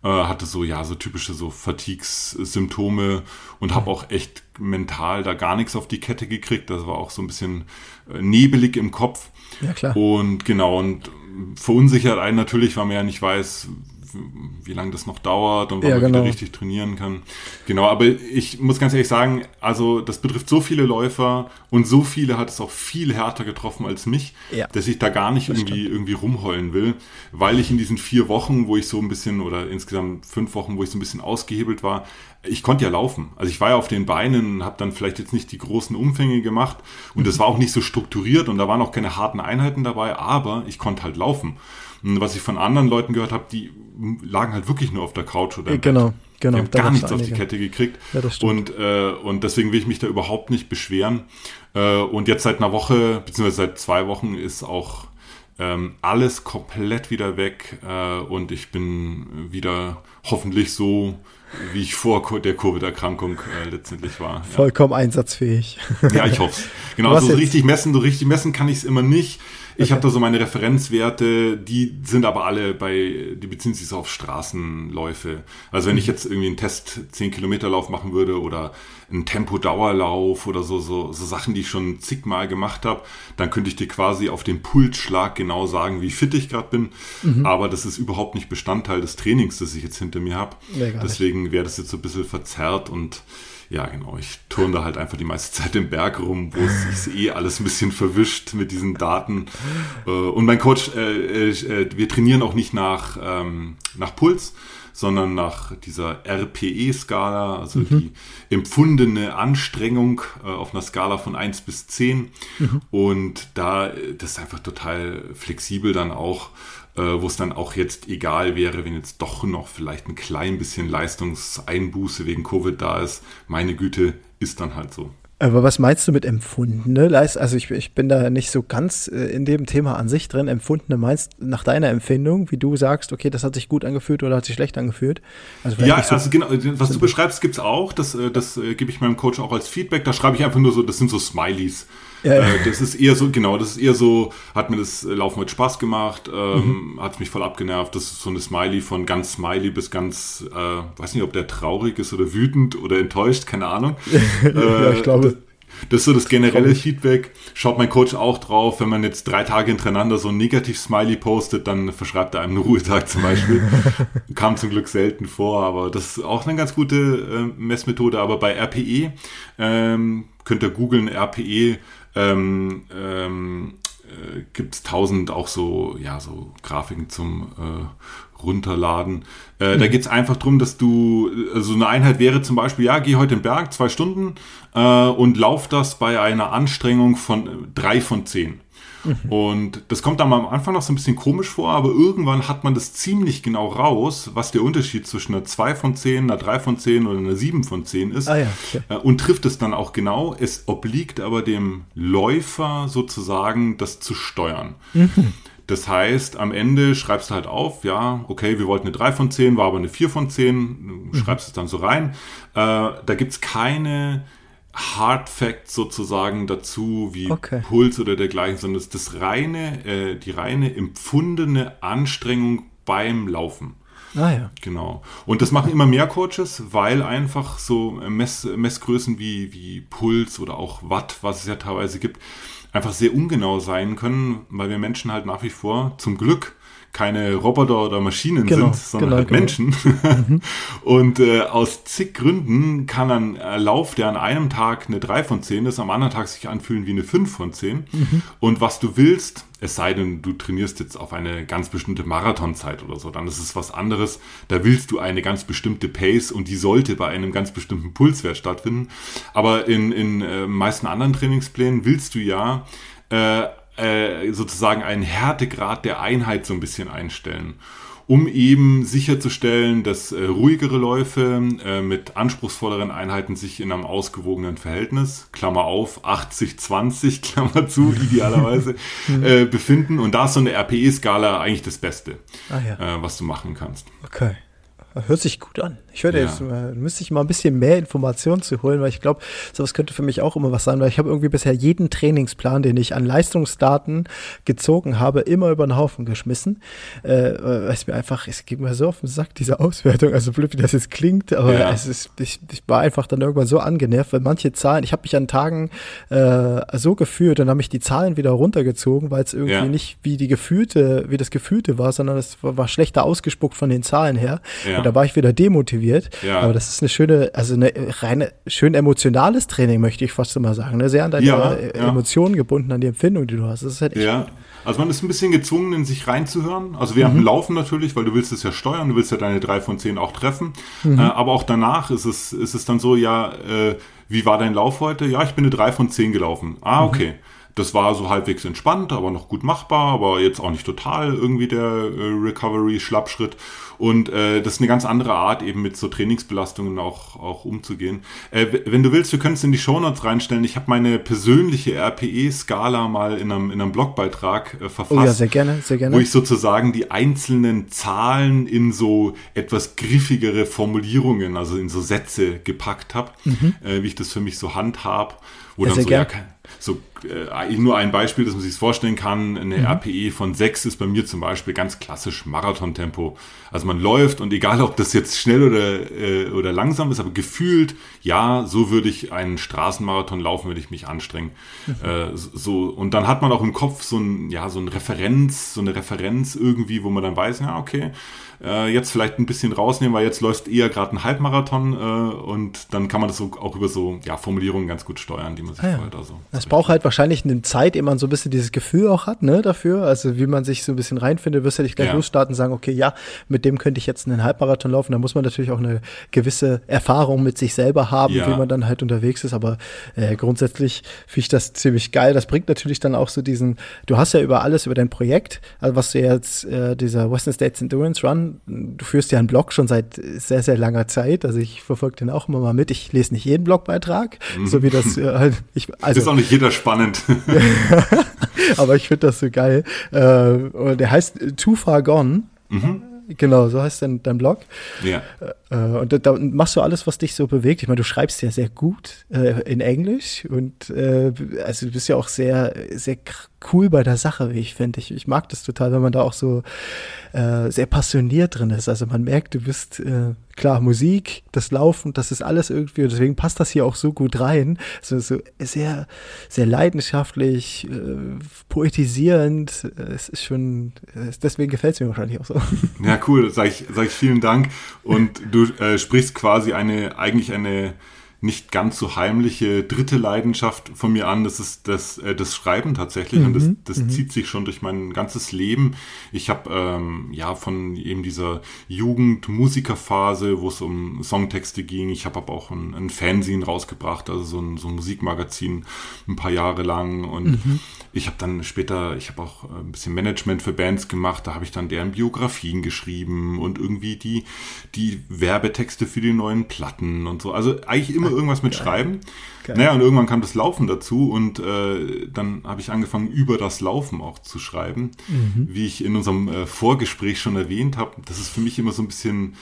äh, hatte so, ja, so typische so Fatigues-Symptome und habe auch echt mental da gar nichts auf die Kette gekriegt. Das war auch so ein bisschen äh, nebelig im Kopf. Ja, klar. Und genau, und verunsichert einen natürlich, weil man ja nicht weiß, wie lange das noch dauert und wann ja, man genau. wieder richtig trainieren kann. Genau, aber ich muss ganz ehrlich sagen, also das betrifft so viele Läufer und so viele hat es auch viel härter getroffen als mich, ja. dass ich da gar nicht irgendwie, irgendwie rumheulen will, weil ich in diesen vier Wochen, wo ich so ein bisschen oder insgesamt fünf Wochen, wo ich so ein bisschen ausgehebelt war, ich konnte ja laufen. Also ich war ja auf den Beinen, habe dann vielleicht jetzt nicht die großen Umfänge gemacht und das war auch nicht so strukturiert und da waren auch keine harten Einheiten dabei, aber ich konnte halt laufen. Und was ich von anderen Leuten gehört habe, die lagen halt wirklich nur auf der Couch oder im genau, Bett. genau. Die haben gar nichts auf die Kette gekriegt. Ja, und, äh, und deswegen will ich mich da überhaupt nicht beschweren. Äh, und jetzt seit einer Woche, beziehungsweise seit zwei Wochen ist auch ähm, alles komplett wieder weg äh, und ich bin wieder hoffentlich so wie ich vor der Covid-Erkrankung äh, letztendlich war. Vollkommen einsatzfähig. Ja, ich hoffe (laughs) Genau, so richtig messen, so richtig messen kann ich es immer nicht. Ich habe da so meine Referenzwerte, die sind aber alle bei, die beziehen sich so auf Straßenläufe. Also wenn ich jetzt irgendwie einen Test 10 Kilometer Lauf machen würde oder einen Tempo-Dauerlauf oder so, so, so Sachen, die ich schon zigmal gemacht habe, dann könnte ich dir quasi auf den Pulsschlag genau sagen, wie fit ich gerade bin. Mhm. Aber das ist überhaupt nicht Bestandteil des Trainings, das ich jetzt hinter mir habe. Deswegen wäre das jetzt so ein bisschen verzerrt und ja, genau. Ich turne da halt einfach die meiste Zeit im Berg rum, wo es sich eh alles ein bisschen verwischt mit diesen Daten. Äh, und mein Coach, äh, äh, wir trainieren auch nicht nach, ähm, nach Puls, sondern nach dieser RPE-Skala, also mhm. die empfundene Anstrengung auf einer Skala von 1 bis 10. Mhm. Und da, das ist einfach total flexibel dann auch äh, wo es dann auch jetzt egal wäre, wenn jetzt doch noch vielleicht ein klein bisschen Leistungseinbuße wegen Covid da ist. Meine Güte, ist dann halt so. Aber was meinst du mit empfundene? Also ich, ich bin da nicht so ganz äh, in dem Thema an sich drin. Empfundene meinst nach deiner Empfindung, wie du sagst, okay, das hat sich gut angefühlt oder hat sich schlecht angefühlt? Also ja, so also genau, was du (laughs) beschreibst, gibt's auch. Das, äh, das äh, gebe ich meinem Coach auch als Feedback. Da schreibe ich einfach nur so, das sind so Smileys. Ja, ja. Äh, das ist eher so, genau, das ist eher so, hat mir das Laufen mit Spaß gemacht, ähm, mhm. hat mich voll abgenervt. Das ist so eine Smiley von ganz Smiley bis ganz, äh, weiß nicht, ob der traurig ist oder wütend oder enttäuscht, keine Ahnung. (laughs) ja, ich glaube. Das ist so das generelle Feedback. Schaut mein Coach auch drauf, wenn man jetzt drei Tage hintereinander so ein Negativ-Smiley postet, dann verschreibt er einem einen Ruhetag zum Beispiel. (laughs) Kam zum Glück selten vor, aber das ist auch eine ganz gute äh, Messmethode. Aber bei RPE ähm, könnt ihr googeln, RPE ähm, ähm, äh, gibt es tausend auch so, ja, so Grafiken zum äh, Runterladen. Äh, mhm. Da geht es einfach darum, dass du, also eine Einheit wäre zum Beispiel, ja, geh heute den Berg, zwei Stunden äh, und lauf das bei einer Anstrengung von äh, drei von zehn. Mhm. Und das kommt dann am Anfang noch so ein bisschen komisch vor, aber irgendwann hat man das ziemlich genau raus, was der Unterschied zwischen einer 2 von 10, einer 3 von 10 oder einer 7 von 10 ist. Ah, ja, okay. Äh, und trifft es dann auch genau. Es obliegt aber dem Läufer sozusagen, das zu steuern. Mhm. Das heißt, am Ende schreibst du halt auf, ja, okay, wir wollten eine 3 von 10, war aber eine 4 von 10, schreibst mhm. es dann so rein. Äh, da gibt es keine Hard Facts sozusagen dazu, wie okay. Puls oder dergleichen, sondern es ist das reine, äh, die reine empfundene Anstrengung beim Laufen. Ah ja. Genau. Und das machen immer mehr Coaches, weil einfach so Mess, Messgrößen wie, wie Puls oder auch Watt, was es ja teilweise gibt, einfach sehr ungenau sein können, weil wir Menschen halt nach wie vor zum Glück keine Roboter oder Maschinen genau, sind, sondern genau, halt genau. Menschen. Mhm. (laughs) Und äh, aus zig Gründen kann ein äh, Lauf, der an einem Tag eine 3 von 10 ist, am anderen Tag sich anfühlen wie eine 5 von 10. Mhm. Und was du willst, es sei denn, du trainierst jetzt auf eine ganz bestimmte Marathonzeit oder so, dann ist es was anderes. Da willst du eine ganz bestimmte Pace und die sollte bei einem ganz bestimmten Pulswert stattfinden. Aber in, in äh, meisten anderen Trainingsplänen willst du ja äh, äh, sozusagen einen Härtegrad der Einheit so ein bisschen einstellen, um eben sicherzustellen, dass äh, ruhigere Läufe äh, mit anspruchsvolleren Einheiten sich in einem ausgewogenen Verhältnis, Klammer auf, 80-20, (laughs) Klammer zu, idealerweise, (laughs) mhm. äh, befinden. Und da ist so eine RPE-Skala eigentlich das Beste, ah, ja. Äh, was du machen kannst. Okay. Hört sich gut an. Ich würde ja. jetzt, äh, müsste ich mal ein bisschen mehr Informationen zu holen, weil ich glaube, sowas könnte für mich auch immer was sein, weil ich habe irgendwie bisher jeden Trainingsplan, den ich an Leistungsdaten gezogen habe, immer über den Haufen geschmissen. Äh, weil es mir einfach, es geht mir so auf den Sack, diese Auswertung, also blöd, wie das jetzt klingt, aber ja. es ist, ich, ich war einfach dann irgendwann so angenervt, weil manche Zahlen, ich habe mich an Tagen äh, so gefühlt, dann habe ich die Zahlen wieder runtergezogen, weil es irgendwie ja. nicht wie die gefühlte, wie das Gefühlte war, sondern es war, schlechter ausgespuckt von den Zahlen her. Und da war ich wieder demotiviert. Ja. Aber das ist eine schöne, also eine reine, schön emotionales Training, möchte ich fast immer sagen. Ne? Sehr an deine ja, Emotionen gebunden, an die Empfindung, die du hast. Das ist halt echt ja. Gut. Also man ist ein bisschen gezwungen, in sich reinzuhören. Also während mhm. dem Laufen natürlich, weil du willst es ja steuern, du willst ja deine drei von zehn auch treffen. Mhm. Äh, aber auch danach ist es, ist es dann so, ja, äh, wie war dein Lauf heute? Ja, ich bin eine drei von zehn gelaufen. Ah, mhm. okay. Mhm. Das war so halbwegs entspannt, aber noch gut machbar, aber jetzt auch nicht total irgendwie der äh, Recovery-Schlappschritt. Und äh, das ist eine ganz andere Art, eben mit so Trainingsbelastungen auch, auch umzugehen. Äh, wenn du willst, wir können es in die Shownotes reinstellen. Ich habe meine persönliche RPE-Skala mal in einem, in einem Blogbeitrag äh, verfasst. Oh ja, sehr gerne, sehr gerne. Wo ich sozusagen die einzelnen Zahlen in so etwas griffigere Formulierungen, also in so Sätze gepackt habe, mhm. äh, wie ich das für mich so handhab. Wo ja, so, ja, so äh, nur ein Beispiel, dass man sich vorstellen kann, eine mhm. RPE von 6 ist bei mir zum Beispiel ganz klassisch Marathontempo. Also man läuft und egal, ob das jetzt schnell oder, äh, oder langsam ist, aber gefühlt, ja, so würde ich einen Straßenmarathon laufen, würde ich mich anstrengen. Mhm. Äh, so, und dann hat man auch im Kopf so ein, ja, so ein Referenz, so eine Referenz irgendwie, wo man dann weiß, ja, okay, äh, jetzt vielleicht ein bisschen rausnehmen, weil jetzt läuft eher gerade ein Halbmarathon äh, und dann kann man das so, auch über so ja, Formulierungen ganz gut steuern, die man sich ah, ja. vorher da so. Es braucht halt wahrscheinlich eine Zeit, ehe man so ein bisschen dieses Gefühl auch hat, ne, dafür. Also wie man sich so ein bisschen reinfindet, wirst du ja nicht gleich ja. losstarten und sagen, okay, ja, mit dem könnte ich jetzt einen Halbmarathon laufen. Da muss man natürlich auch eine gewisse Erfahrung mit sich selber haben, ja. wie man dann halt unterwegs ist. Aber äh, grundsätzlich finde ich das ziemlich geil. Das bringt natürlich dann auch so diesen, du hast ja über alles, über dein Projekt, also was du jetzt, äh, dieser Western States Endurance Run, du führst ja einen Blog schon seit sehr, sehr langer Zeit. Also ich verfolge den auch immer mal mit. Ich lese nicht jeden Blogbeitrag, mhm. so wie das äh, halt, (laughs) ich, also, ist auch nicht jeder spannend. (laughs) aber ich finde das so geil. Äh, der heißt Too Far Gone. Mhm. Genau, so heißt dein, dein Blog. Ja. Äh, und da, da, machst du alles, was dich so bewegt. Ich meine, du schreibst ja sehr gut äh, in Englisch und äh, also du bist ja auch sehr, sehr cool bei der Sache, wie ich finde. Ich, ich mag das total, wenn man da auch so äh, sehr passioniert drin ist. Also man merkt, du bist äh, klar, Musik, das Laufen, das ist alles irgendwie, und deswegen passt das hier auch so gut rein. So, so sehr, sehr leidenschaftlich, äh, poetisierend. Es ist schon, deswegen gefällt es mir wahrscheinlich auch so. (laughs) Ja, cool, sag ich, sag ich vielen Dank. Und du äh, sprichst quasi eine, eigentlich eine nicht ganz so heimliche dritte Leidenschaft von mir an. Das ist das, äh, das Schreiben tatsächlich. Mhm. Und das, mhm, das mhm. zieht sich schon durch mein ganzes Leben. Ich habe ähm, ja von eben dieser Jugend-Musikerphase, wo es um Songtexte ging. Ich habe aber auch ein, ein Fanzine rausgebracht, also so ein, so ein Musikmagazin ein paar Jahre lang. Und mhm. ich habe dann später, ich habe auch ein bisschen Management für Bands gemacht. Da habe ich dann deren Biografien geschrieben und irgendwie die, die Werbetexte für die neuen Platten und so. Also eigentlich immer irgendwas mit Geil. Schreiben. Geil. Naja, und irgendwann kam das Laufen dazu und äh, dann habe ich angefangen, über das Laufen auch zu schreiben. Mhm. Wie ich in unserem äh, Vorgespräch schon erwähnt habe, das ist für mich immer so ein bisschen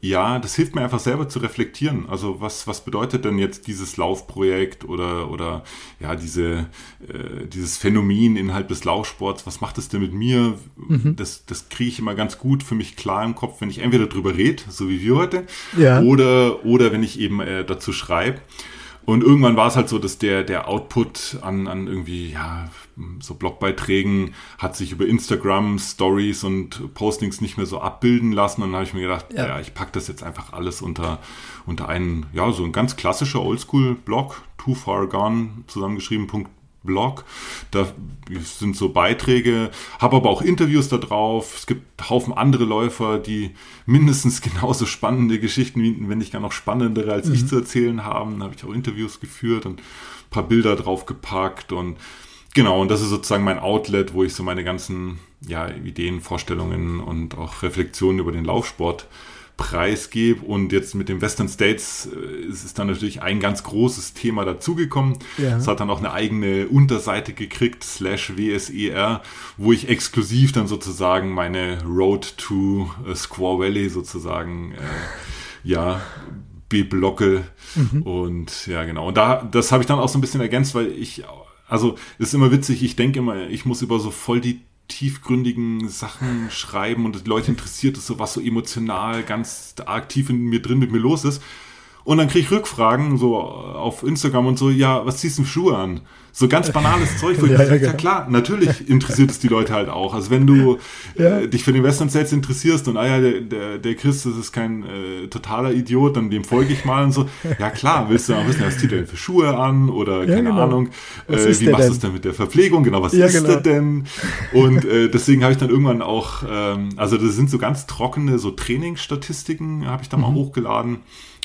ja, das hilft mir einfach selber zu reflektieren. Also was, was bedeutet denn jetzt dieses Laufprojekt oder, oder ja, diese, äh, dieses Phänomen innerhalb des Laufsports, was macht es denn mit mir? Mhm. Das, das kriege ich immer ganz gut für mich klar im Kopf, wenn ich entweder drüber rede, so wie wir heute, ja. oder, oder wenn ich eben äh, dazu schreibe. Und irgendwann war es halt so, dass der, der Output an, an irgendwie, ja, so Blogbeiträgen hat sich über Instagram, Stories und Postings nicht mehr so abbilden lassen. Und dann habe ich mir gedacht, ja, ja ich packe das jetzt einfach alles unter, unter einen, ja, so ein ganz klassischer Oldschool-Blog, Too Far Gone, zusammengeschrieben, Blog. Da sind so Beiträge, habe aber auch Interviews da drauf. Es gibt Haufen andere Läufer, die mindestens (laughs) genauso spannende Geschichten, wenn nicht gar noch spannendere als mhm. ich zu erzählen haben. Da habe ich auch Interviews geführt und ein paar Bilder drauf gepackt und genau, und das ist sozusagen mein Outlet, wo ich so meine ganzen ja, Ideen, Vorstellungen und auch Reflexionen über den Laufsport preisgebe. Und jetzt mit den Western States äh, ist es dann natürlich ein ganz großes Thema dazugekommen. Ja. Es hat dann auch eine eigene Unterseite gekriegt, slash WSER, wo ich exklusiv dann sozusagen meine Road to äh, Squaw Valley sozusagen, äh, ja, beblocke. Mhm. Und ja, genau. Und da, das habe ich dann auch so ein bisschen ergänzt, weil ich, also, es ist immer witzig, ich denke immer, ich muss über so voll die tiefgründigen Sachen schreiben und die Leute interessiert es so, was so emotional ganz tief in mir drin mit mir los ist. Und dann kriege ich Rückfragen so auf Instagram und so, ja, was ziehst du für Schuhe an? So ganz banales Zeug, wo ich (laughs) ja, sage, ja, ja, klar, natürlich interessiert es die Leute halt auch. Also wenn du ja. äh, dich für den Western States interessierst und ah ja, der, der, der Chris, das ist kein äh, totaler Idiot, dann dem folge ich mal und so. (laughs) Ja klar, willst du auch wissen, was zieht er denn für Schuhe an oder keine genau. Ahnung, äh, wie machst du es denn mit der Verpflegung? Genau, was ist genau. das denn? Und äh, deswegen habe ich dann irgendwann auch, ähm, also das sind so ganz trockene so Trainingsstatistiken, habe ich da mal mhm. hochgeladen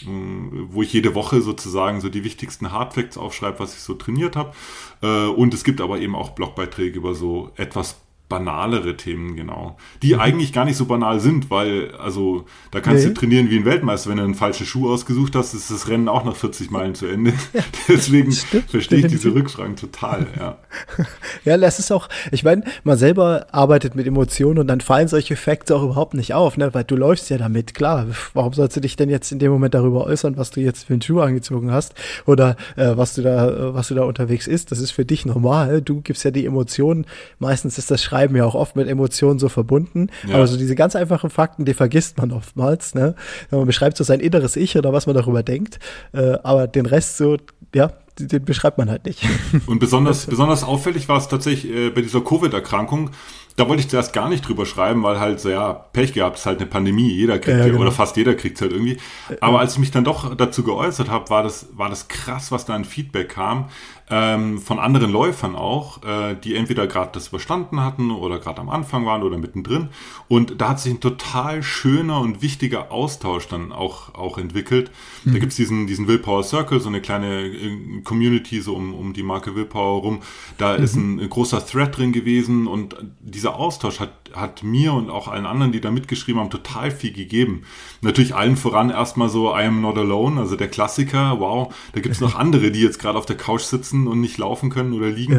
wo ich jede Woche sozusagen so die wichtigsten Hardfacts aufschreibe, was ich so trainiert habe. Äh, und es gibt aber eben auch Blogbeiträge über so etwas banalere Themen, genau. Die mhm. eigentlich gar nicht so banal sind, weil, also, da kannst nee. du trainieren wie ein Weltmeister. Wenn du einen falschen Schuh ausgesucht hast, ist das Rennen auch nach 40 Meilen zu Ende. (laughs) (laughs) Deswegen Stimmt, verstehe ich diese Rückfragen total, ja. (laughs) ja, das ist auch, ich meine, man selber arbeitet mit Emotionen und dann fallen solche Facts auch überhaupt nicht auf, ne? Weil du läufst ja damit, klar. Warum sollst du dich denn jetzt in dem Moment darüber äußern, was du jetzt für einen Schuh angezogen hast oder äh, was du da, was du da unterwegs ist? Das ist für dich normal. Du gibst ja die Emotionen. Meistens ist das Schreiben Schreiben ja auch oft mit Emotionen so verbunden. Ja. Aber so diese ganz einfachen Fakten, die vergisst man oftmals. Ne? Man beschreibt so sein inneres Ich oder was man darüber denkt. Äh, aber den Rest so, ja, den beschreibt man halt nicht. (laughs) Und besonders, besonders auffällig war es tatsächlich äh, bei dieser Covid-Erkrankung. da wollte ich zuerst gar nicht drüber schreiben, weil halt so, ja, Pech gehabt, ist halt eine Pandemie, jeder kriegt ja, genau. oder fast jeder kriegt es halt irgendwie. Aber als ich mich dann doch dazu geäußert habe, war das, war das krass, was da an Feedback kam ähm, von anderen Läufern auch, äh, die entweder gerade das überstanden hatten oder gerade am Anfang waren oder mittendrin. Und da hat sich ein total schöner und wichtiger Austausch dann auch, auch entwickelt. Mhm. Da gibt's diesen, diesen Willpower Circle, so eine kleine äh, Community so um, um die Marke Willpower rum. Da mhm. ist ein, ein, großer Thread drin gewesen und dieser Austausch hat, hat mir und auch allen anderen, die da mitgeschrieben haben, total viel gegeben. Natürlich allen voran erstmal so I am not alone, also der Klassiker, wow, da gibt's noch (laughs) andere, die jetzt gerade auf der Couch sitzen und nicht laufen können oder liegen.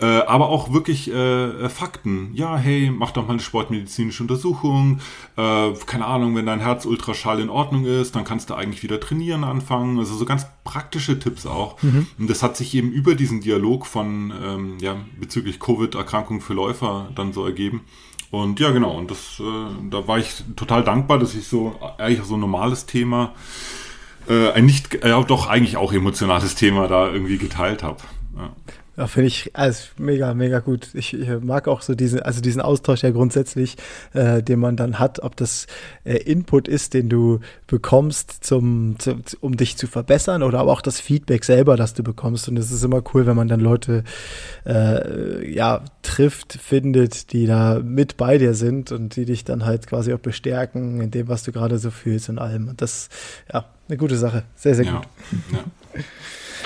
Ja. Äh, aber auch wirklich äh, Fakten. Ja, hey, mach doch mal eine sportmedizinische Untersuchung. Äh, keine Ahnung, wenn dein Herzultraschall in Ordnung ist, dann kannst du eigentlich wieder trainieren anfangen. Also so ganz praktische Tipps auch. Mhm. Und das hat sich eben über diesen Dialog von, ähm, ja, bezüglich Covid-Erkrankung für Läufer dann so ergeben. Und ja, genau, und das, äh, da war ich total dankbar, dass ich so eigentlich so ein normales Thema äh, ein nicht, äh, doch eigentlich auch emotionales Thema da irgendwie geteilt habe. Ja. Ja, finde ich also mega, mega gut. Ich, ich, mag auch so diesen, also diesen Austausch ja grundsätzlich, äh, den man dann hat, ob das äh, Input ist, den du bekommst, zum, zu, um dich zu verbessern, oder aber auch das Feedback selber, das du bekommst. Und es ist immer cool, wenn man dann Leute äh, ja trifft, findet, die da mit bei dir sind und die dich dann halt quasi auch bestärken in dem, was du gerade so fühlst und allem. Und das, ja, eine gute Sache. Sehr, sehr ja. gut. Ja.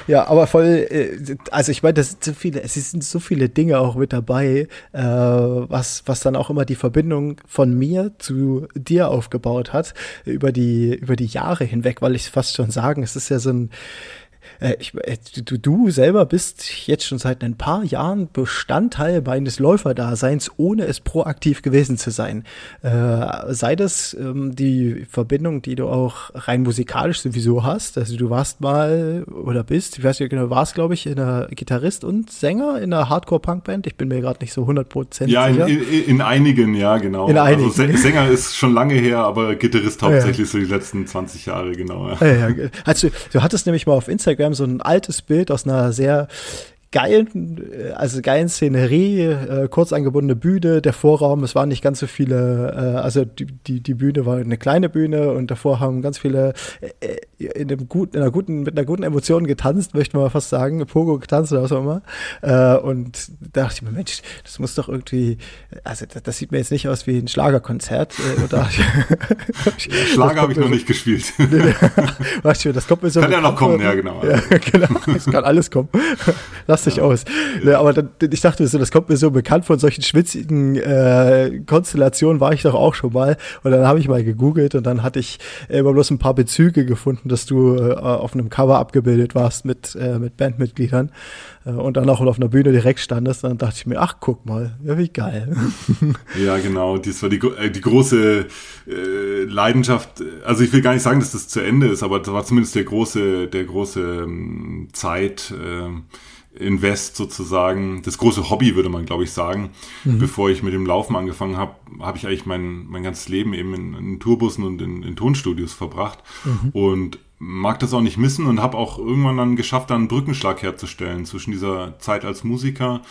Ja, aber voll, äh, also ich meine, das sind so viele, es sind so viele Dinge auch mit dabei, äh, was, was dann auch immer die Verbindung von mir zu dir aufgebaut hat, über die, über die Jahre hinweg, weil ich fast schon sagen, es ist ja so ein, äh, ich, äh, du, du selber bist jetzt schon seit ein paar Jahren Bestandteil meines Läuferdaseins, ohne es proaktiv gewesen zu sein. Äh, sei das ähm, die Verbindung, die du auch rein musikalisch sowieso hast. Also du warst mal oder bist, ich weiß nicht genau, warst, glaube ich, in einer Gitarrist und Sänger in einer Hardcore-Punk-Band. Ich bin mir gerade nicht so 100% ja, sicher. Ja, in, in, in, einigen, ja, genau. In einigen. Also Sänger ist schon lange her, aber Gitarrist hauptsächlich ja. so die letzten 20 Jahre, genau. Ja. Ja, also du hattest nämlich mal auf Instagram so ein altes Bild aus einer sehr geilen, äh, also geilen Szenerie, äh, kurz angebundene Bühne, der Vorraum, es waren nicht ganz so viele, äh, also die, die, die Bühne war eine kleine Bühne und davor haben ganz viele äh, in, einem guten, in einer guten, mit einer guten Emotion getanzt, möchte man fast sagen, Pogo getanzt oder was auch immer. Äh, und da dachte ich mir, Mensch, das muss doch irgendwie, also das, das sieht mir jetzt nicht aus wie ein Schlagerkonzert. Äh, oder (laughs) Schlager habe ich noch nicht gespielt. (laughs) das kommt mir so kann ja noch kommen, ja genau. Ja, (laughs) genau. Es kann alles kommen. Dich ja. aus. Ja, aber dann, ich dachte so, das kommt mir so bekannt von solchen schwitzigen äh, Konstellationen war ich doch auch schon mal. Und dann habe ich mal gegoogelt und dann hatte ich immer bloß ein paar Bezüge gefunden, dass du äh, auf einem Cover abgebildet warst mit, äh, mit Bandmitgliedern äh, und dann auch auf einer Bühne direkt standest. Und dann dachte ich mir, ach, guck mal, ja, wie geil. (laughs) Ja, genau. Das war die, äh, die große äh, Leidenschaft. Also ich will gar nicht sagen, dass das zu Ende ist, aber das war zumindest der große, der große ähm, Zeit. Äh, Invest sozusagen, das große Hobby, würde man, glaube ich, sagen. Mhm. Bevor ich mit dem Laufen angefangen habe, habe ich eigentlich mein, mein ganzes Leben eben in, in Tourbussen und in, in Tonstudios verbracht. Mhm. Und mag das auch nicht missen und habe auch irgendwann dann geschafft, dann einen Brückenschlag herzustellen zwischen dieser Zeit als Musiker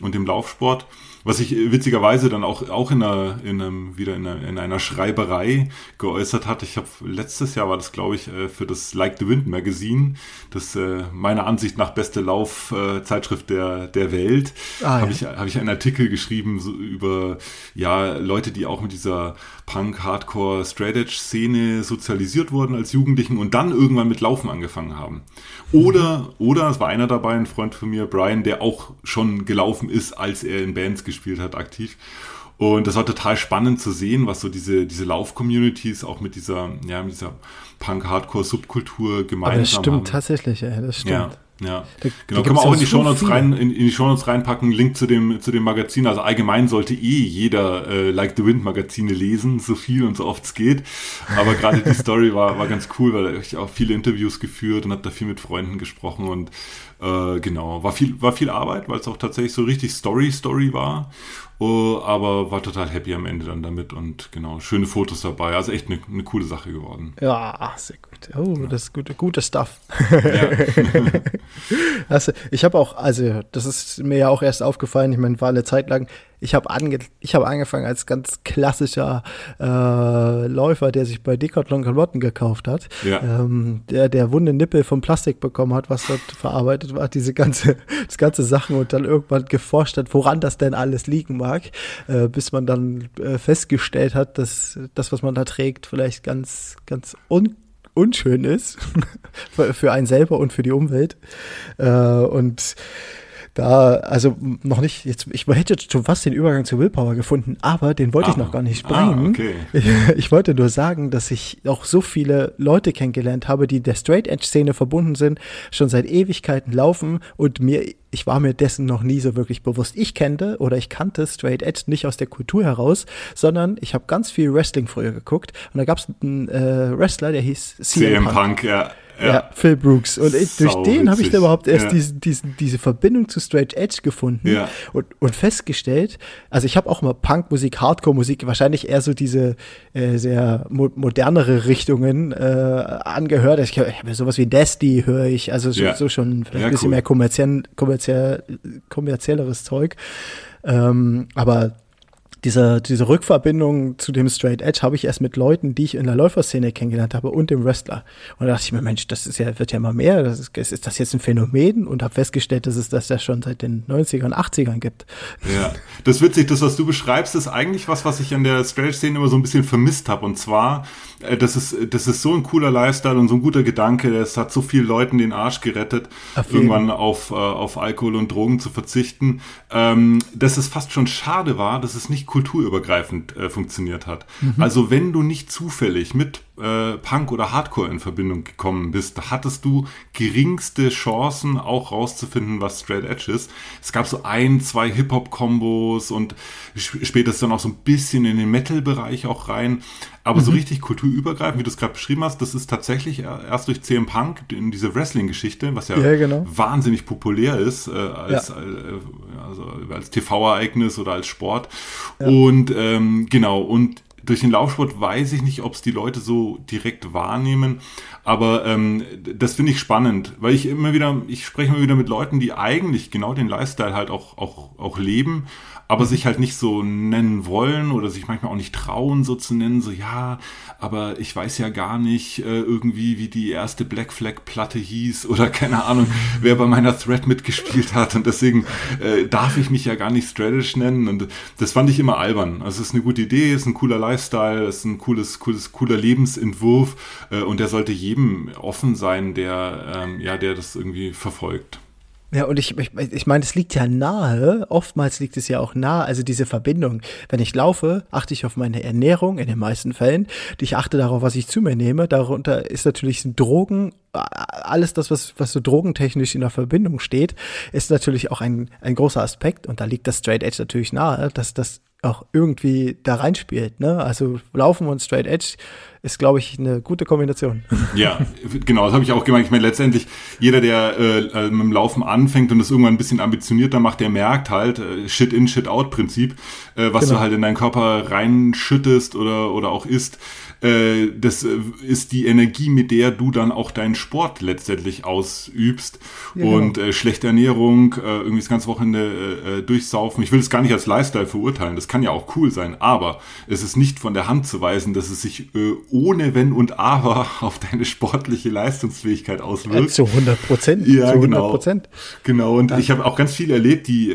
und dem Laufsport. Was sich witzigerweise dann auch, auch in einer, in einem, wieder in einer, in einer Schreiberei geäußert hat. Ich habe letztes Jahr war das, glaube ich, äh, für das Like the Wind Magazine, das äh, meiner Ansicht nach beste Laufzeitschrift der, der Welt, ah, habe ja. ich, hab ich einen Artikel geschrieben so über ja, Leute, die auch mit dieser Punk, Hardcore, Straight Edge Szene sozialisiert wurden als Jugendlichen und dann irgendwann mit Laufen angefangen haben. Oder, oder es war einer dabei, ein Freund von mir, Brian, der auch schon gelaufen ist, als er in Bands gespielt hat, aktiv. Und das war total spannend zu sehen, was so diese, diese Lauf-Communities auch mit dieser, ja, mit dieser Punk-Hardcore-Subkultur gemeinsam haben. Das stimmt haben. tatsächlich, ey, das stimmt. Ja. Ja, da, genau. Können wir auch in die Shownotes so rein, in, in, die Shownotes reinpacken, Link zu dem, zu dem Magazin. Also allgemein sollte eh jeder äh, Like the Wind Magazine lesen, so viel und so oft es geht. Aber gerade die Story war, war ganz cool, weil ich auch viele Interviews geführt und habe da viel mit Freunden gesprochen und äh, genau, war viel, war viel Arbeit, weil es auch tatsächlich so richtig Story-Story war. Uh, aber war total happy am Ende dann damit und genau, schöne Fotos dabei. Also echt eine, eine coole Sache geworden. Ja, sehr gut. Oh, das ist gute, gute Stuff. Ja. (laughs) also, ich habe auch, also das ist mir ja auch erst aufgefallen, ich meine, war eine Zeit lang, ich habe ange, ich hab angefangen als ganz klassischer äh, Läufer, der sich bei Decathlon Klamotten gekauft hat, ja. ähm, der, der wunde Nippel vom Plastik bekommen hat, was dort verarbeitet war, diese ganze, (laughs) das ganze Sachen und dann irgendwann geforscht hat, woran das denn alles liegen mag, äh, bis man dann äh, festgestellt hat, dass das, was man da trägt, vielleicht ganz, ganz un unschön ist (laughs) für einen selber und für die Umwelt. Äh, und da, also noch nicht, jetzt, ich hätte schon fast den Übergang zu Willpower gefunden, aber den wollte ah, ich noch gar nicht bringen. Ah, okay. ich, (laughs) ich, wollte nur sagen, dass ich auch so viele Leute kennengelernt habe, die der Straight Edge Szene verbunden sind, schon seit Ewigkeiten laufen und mir, ich war mir dessen noch nie so wirklich bewusst. Ich kannte oder ich kannte Straight Edge nicht aus der Kultur heraus, sondern ich habe ganz viel Wrestling früher geguckt und da gab es einen äh, Wrestler, der hieß CM Punk. Punk ja. Ja. ja, Phil Brooks. Und ich, durch den habe ich da überhaupt erst ja. diesen, diesen, diese Verbindung zu Straight Edge gefunden ja. und, und festgestellt, also ich habe auch mal Punkmusik, Hardcore-Musik, wahrscheinlich eher so diese äh, sehr mo modernere Richtungen äh, angehört. Ich, ich habe sowas wie Dusty höre ich, also so, so schon vielleicht ein bisschen cool. mehr kommerziell, kommerziell, kommerzielleres Zeug. Ähm, aber diese, diese Rückverbindung zu dem Straight Edge habe ich erst mit Leuten, die ich in der Läuferszene kennengelernt habe und dem Wrestler. Und da dachte ich mir, Mensch, das ist ja, wird ja immer mehr. Das ist, ist das jetzt ein Phänomen? Und habe festgestellt, dass es das ja schon seit den 90ern, 80ern gibt. Ja, das ist witzig, das, was du beschreibst, ist eigentlich was, was ich an der Straight Szene immer so ein bisschen vermisst habe. Und zwar, äh, das ist, das ist so ein cooler Lifestyle und so ein guter Gedanke. Es hat so vielen Leuten den Arsch gerettet, auf irgendwann auf, äh, auf Alkohol und Drogen zu verzichten, ähm, dass es fast schon schade war, dass es nicht kulturübergreifend äh, funktioniert hat. Mhm. Also wenn du nicht zufällig mit äh, Punk oder Hardcore in Verbindung gekommen bist, hattest du geringste Chancen auch rauszufinden, was Straight Edge ist. Es gab so ein, zwei Hip-Hop-Kombos und später ist dann auch so ein bisschen in den Metal-Bereich auch rein. Aber mhm. so richtig kulturübergreifend, wie du es gerade beschrieben hast, das ist tatsächlich erst durch CM Punk in diese Wrestling-Geschichte, was ja, ja genau. wahnsinnig populär ist, äh, als, ja. äh, also als TV-Ereignis oder als Sport. Ja. Und ähm, genau, und durch den Laufsport weiß ich nicht, ob es die Leute so direkt wahrnehmen, aber ähm, das finde ich spannend, weil ich immer wieder, ich spreche immer wieder mit Leuten, die eigentlich genau den Lifestyle halt auch, auch, auch leben aber sich halt nicht so nennen wollen oder sich manchmal auch nicht trauen, so zu nennen, so ja, aber ich weiß ja gar nicht äh, irgendwie, wie die erste Black Flag Platte hieß oder (laughs) keine Ahnung, wer bei meiner Thread mitgespielt hat und deswegen äh, darf ich mich ja gar nicht Stradish nennen und das fand ich immer albern. Also es ist eine gute Idee, es ist ein cooler Lifestyle, es ist ein cooles, cooles, cooler Lebensentwurf äh, und der sollte jedem offen sein, der, ähm, ja, der das irgendwie verfolgt. Ja, und ich, ich, ich meine, es liegt ja nahe, oftmals liegt es ja auch nahe, also diese Verbindung. Wenn ich laufe, achte ich auf meine Ernährung in den meisten Fällen. Ich achte darauf, was ich zu mir nehme. Darunter ist natürlich Drogen, alles das, was, was so drogentechnisch in der Verbindung steht, ist natürlich auch ein, ein großer Aspekt. Und da liegt das Straight Edge natürlich nahe, dass das auch irgendwie da reinspielt. Ne? Also Laufen und Straight Edge ist, glaube ich, eine gute Kombination. (laughs) Ja, genau, das habe ich auch gemeint. Ich meine, letztendlich, jeder, der äh, äh, mit dem Laufen anfängt und das irgendwann ein bisschen ambitionierter macht, der merkt halt, äh, Shit in, Shit out Prinzip, äh, was genau. du halt in deinen Körper reinschüttest oder, oder auch isst äh, das äh, ist die Energie, mit der du dann auch deinen Sport letztendlich ausübst. Ja, genau. und äh, schlechte Ernährung, äh, irgendwie das ganze Wochenende äh, durchsaufen. Ich will es gar nicht als Lifestyle verurteilen, das kann ja auch cool sein, aber es ist nicht von der Hand zu weisen, dass es sich ohne Wenn und Aber (laughs) auf deine sportliche Leistungsfähigkeit auswirkt. zu 100 Prozent. Ja, zu 100 genau. Prozent. Genau, und ja. ich habe auch ganz viele erlebt, die,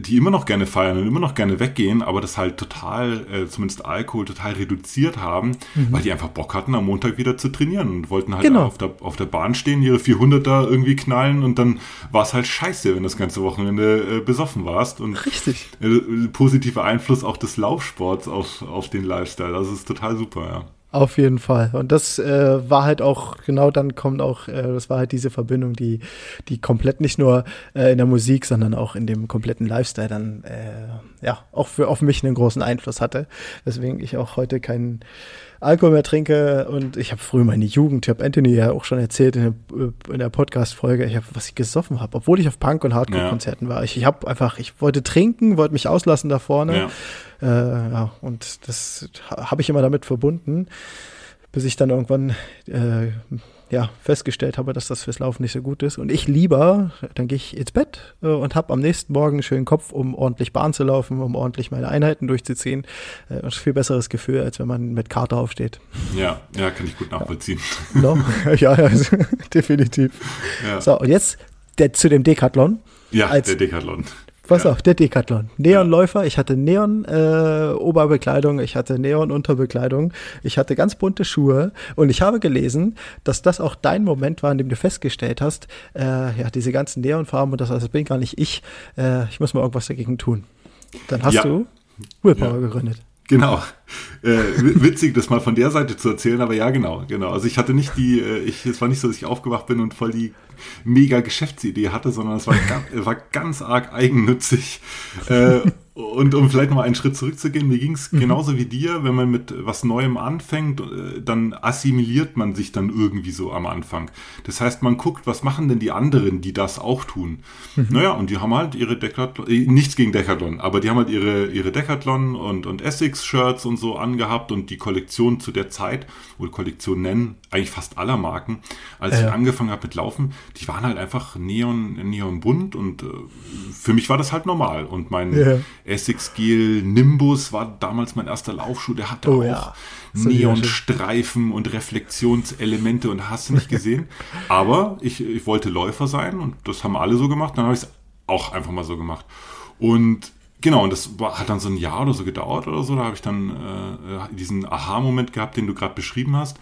die immer noch gerne feiern und immer noch gerne weggehen, aber das halt total, äh, zumindest Alkohol, total reduziert haben mhm. weil die einfach Bock hatten, am Montag wieder zu trainieren und wollten halt genau. auf, der, auf der Bahn stehen, ihre 400 da irgendwie knallen und dann war es halt scheiße, wenn das ganze Wochenende äh, besoffen warst. Und Richtig. Äh, positiver Einfluss auch des Laufsports auf, auf den Lifestyle. Das ist total super, ja. Auf jeden Fall. Und das äh, war halt auch, genau dann kommt auch, äh, das war halt diese Verbindung, die, die komplett nicht nur äh, in der Musik, sondern auch in dem kompletten Lifestyle dann, äh, ja, auch für auf mich einen großen Einfluss hatte. Weswegen ich auch heute keinen Alkohol mehr trinke und ich habe früher meine Jugend, ich habe Anthony ja auch schon erzählt in der, in der Podcast-Folge, ich habe, was ich gesoffen habe, obwohl ich auf Punk- und Hardcore-Konzerten ja. war. Ich, ich habe einfach, ich wollte trinken, wollte mich auslassen da vorne. Ja. Äh, ja, und das habe ich immer damit verbunden bis ich dann irgendwann äh, ja, festgestellt habe, dass das fürs Laufen nicht so gut ist. Und ich lieber, dann gehe ich ins Bett äh, und habe am nächsten Morgen einen schönen Kopf, um ordentlich Bahn zu laufen, um ordentlich meine Einheiten durchzuziehen. Äh, ein viel besseres Gefühl, als wenn man mit Karte aufsteht. Ja, ja, kann ich gut nachvollziehen. Ja, no? (laughs) ja also, (laughs) definitiv. Ja. So, und jetzt der, zu dem Decathlon. Ja, als, der Decathlon. Pass ja. auf, der Decathlon. Neonläufer, ich hatte Neon-Oberbekleidung, äh, ich hatte Neon-Unterbekleidung, ich hatte ganz bunte Schuhe und ich habe gelesen, dass das auch dein Moment war, in dem du festgestellt hast, äh, ja, diese ganzen Neonfarben und das, das bin gar nicht ich, äh, ich muss mal irgendwas dagegen tun. Dann hast ja. du Willpower gegründet. Genau. Äh, witzig, das mal von der Seite zu erzählen, aber ja, genau, genau. Also ich hatte nicht die, äh, ich, es war nicht so, dass ich aufgewacht bin und voll die mega Geschäftsidee hatte, sondern es war, ganz, (laughs) war ganz arg eigennützig. Äh, und um vielleicht noch mal einen Schritt zurückzugehen, mir ging es mhm. genauso wie dir, wenn man mit was Neuem anfängt, äh, dann assimiliert man sich dann irgendwie so am Anfang. Das heißt, man guckt, was machen denn die anderen, die das auch tun. Mhm. Naja, und die haben halt ihre Decathlon, äh, nichts gegen Decathlon, aber die haben halt ihre, ihre Decathlon und, und Essex-Shirts und so angehabt und die Kollektion zu der Zeit, oder Kollektion nennen, eigentlich fast aller Marken, als äh. ich angefangen habe mit Laufen, die waren halt einfach neon, neon bunt und äh, für mich war das halt normal und mein yeah Essex Gel Nimbus war damals mein erster Laufschuh. Der hatte oh, auch ja. Neonstreifen und Reflexionselemente und hast du nicht gesehen. (laughs) Aber ich, ich wollte Läufer sein und das haben alle so gemacht. Dann habe ich es auch einfach mal so gemacht. Und Genau, und das hat dann so ein Jahr oder so gedauert oder so. Da habe ich dann äh, diesen Aha-Moment gehabt, den du gerade beschrieben hast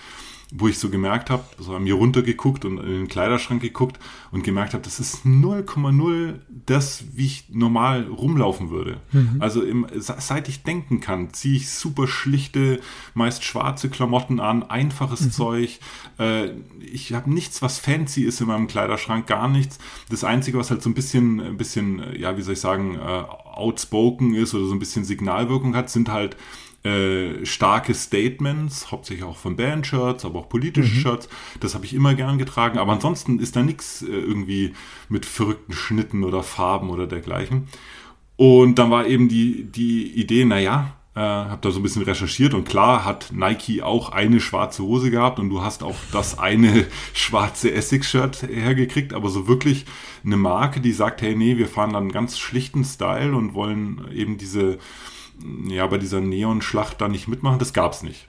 wo ich so gemerkt habe, so an mir runtergeguckt und in den Kleiderschrank geguckt und gemerkt habe, das ist 0,0 das, wie ich normal rumlaufen würde. Mhm. Also im, seit ich denken kann, ziehe ich super schlichte, meist schwarze Klamotten an, einfaches mhm. Zeug. Äh, ich habe nichts, was fancy ist in meinem Kleiderschrank, gar nichts. Das Einzige, was halt so ein bisschen, ein bisschen, ja, wie soll ich sagen, äh, outspoken ist oder so ein bisschen Signalwirkung hat, sind halt äh, starke Statements, hauptsächlich auch von Bandshirts, aber auch politische mhm. Shirts. Das habe ich immer gern getragen. Aber ansonsten ist da nichts äh, irgendwie mit verrückten Schnitten oder Farben oder dergleichen. Und dann war eben die, die Idee, naja, äh, habe da so ein bisschen recherchiert und klar hat Nike auch eine schwarze Hose gehabt und du hast auch das eine (laughs) schwarze Essex-Shirt hergekriegt, aber so wirklich eine Marke, die sagt, hey, nee, wir fahren dann einen ganz schlichten Style und wollen eben diese ja, bei dieser Neon-Schlacht da nicht mitmachen, das gab es nicht.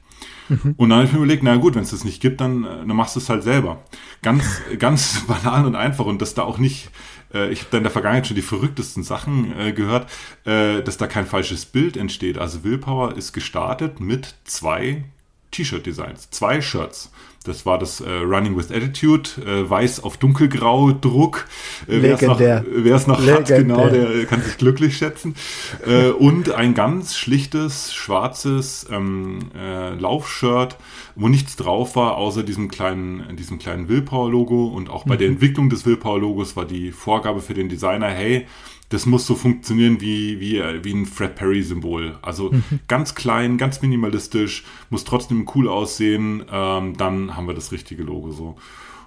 Mhm. Und dann habe ich mir überlegt, na gut, wenn es das nicht gibt, dann, äh, dann machst du es halt selber. Ganz, (laughs) ganz banal und einfach und dass da auch nicht, äh, ich habe da in der Vergangenheit schon die verrücktesten Sachen äh, gehört, äh, dass da kein falsches Bild entsteht. Also Willpower ist gestartet mit zwei T-Shirt-Designs, zwei Shirts. Das war das äh, Running with Attitude, äh, weiß auf dunkelgrau Druck. Äh, Wer es noch, noch hat, genau, der kann sich glücklich schätzen. Äh, und ein ganz schlichtes, schwarzes ähm, äh, Laufshirt, wo nichts drauf war, außer diesem kleinen, diesem kleinen Willpower-Logo. Und auch bei mhm. der Entwicklung des Willpower-Logos war die Vorgabe für den Designer, hey, das muss so funktionieren wie, wie, wie ein Fred Perry-Symbol. Also mhm. ganz klein, ganz minimalistisch, muss trotzdem cool aussehen. Ähm, dann haben wir das richtige Logo so.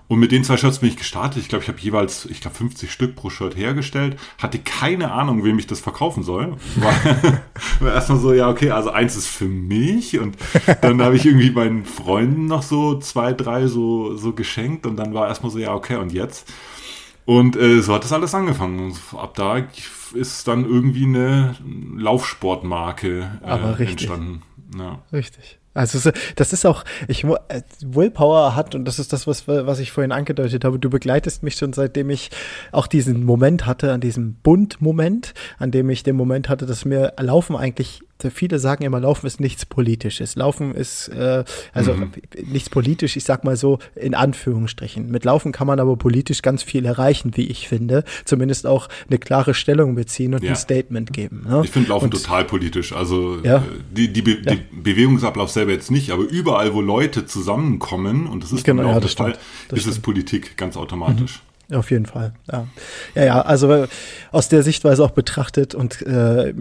Und mit den zwei Shirts bin ich gestartet. Ich glaube, ich habe jeweils, ich glaube, 50 Stück pro Shirt hergestellt. Hatte keine Ahnung, wem ich das verkaufen soll. War, (laughs) war erstmal so, ja, okay, also eins ist für mich. Und dann habe ich irgendwie meinen Freunden noch so zwei, drei so, so geschenkt. Und dann war erstmal so, ja, okay, und jetzt? Und äh, so hat das alles angefangen. Und ab da ist dann irgendwie eine Laufsportmarke äh, entstanden. Ja. Richtig. Also das ist auch, ich äh, Willpower hat und das ist das, was, was ich vorhin angedeutet habe. Du begleitest mich schon seitdem ich auch diesen Moment hatte, an diesem Bund-Moment, an dem ich den Moment hatte, dass mir Laufen eigentlich viele sagen immer, Laufen ist nichts Politisches. Laufen ist, äh, also mhm. nichts politisch, ich sag mal so in Anführungsstrichen. Mit Laufen kann man aber politisch ganz viel erreichen, wie ich finde. Zumindest auch eine klare Stellung beziehen und ja. ein Statement geben. Ne? Ich finde Laufen und, total politisch. Also ja. Äh, die, die, Be ja. Bewegungsablauf selber jetzt nicht, aber überall, wo Leute zusammenkommen, und das ist genau, ja, das Fall, ist es Politik ganz automatisch. Mhm. Auf jeden Fall, ja. Ja, ja, also äh, aus der Sichtweise auch betrachtet und äh,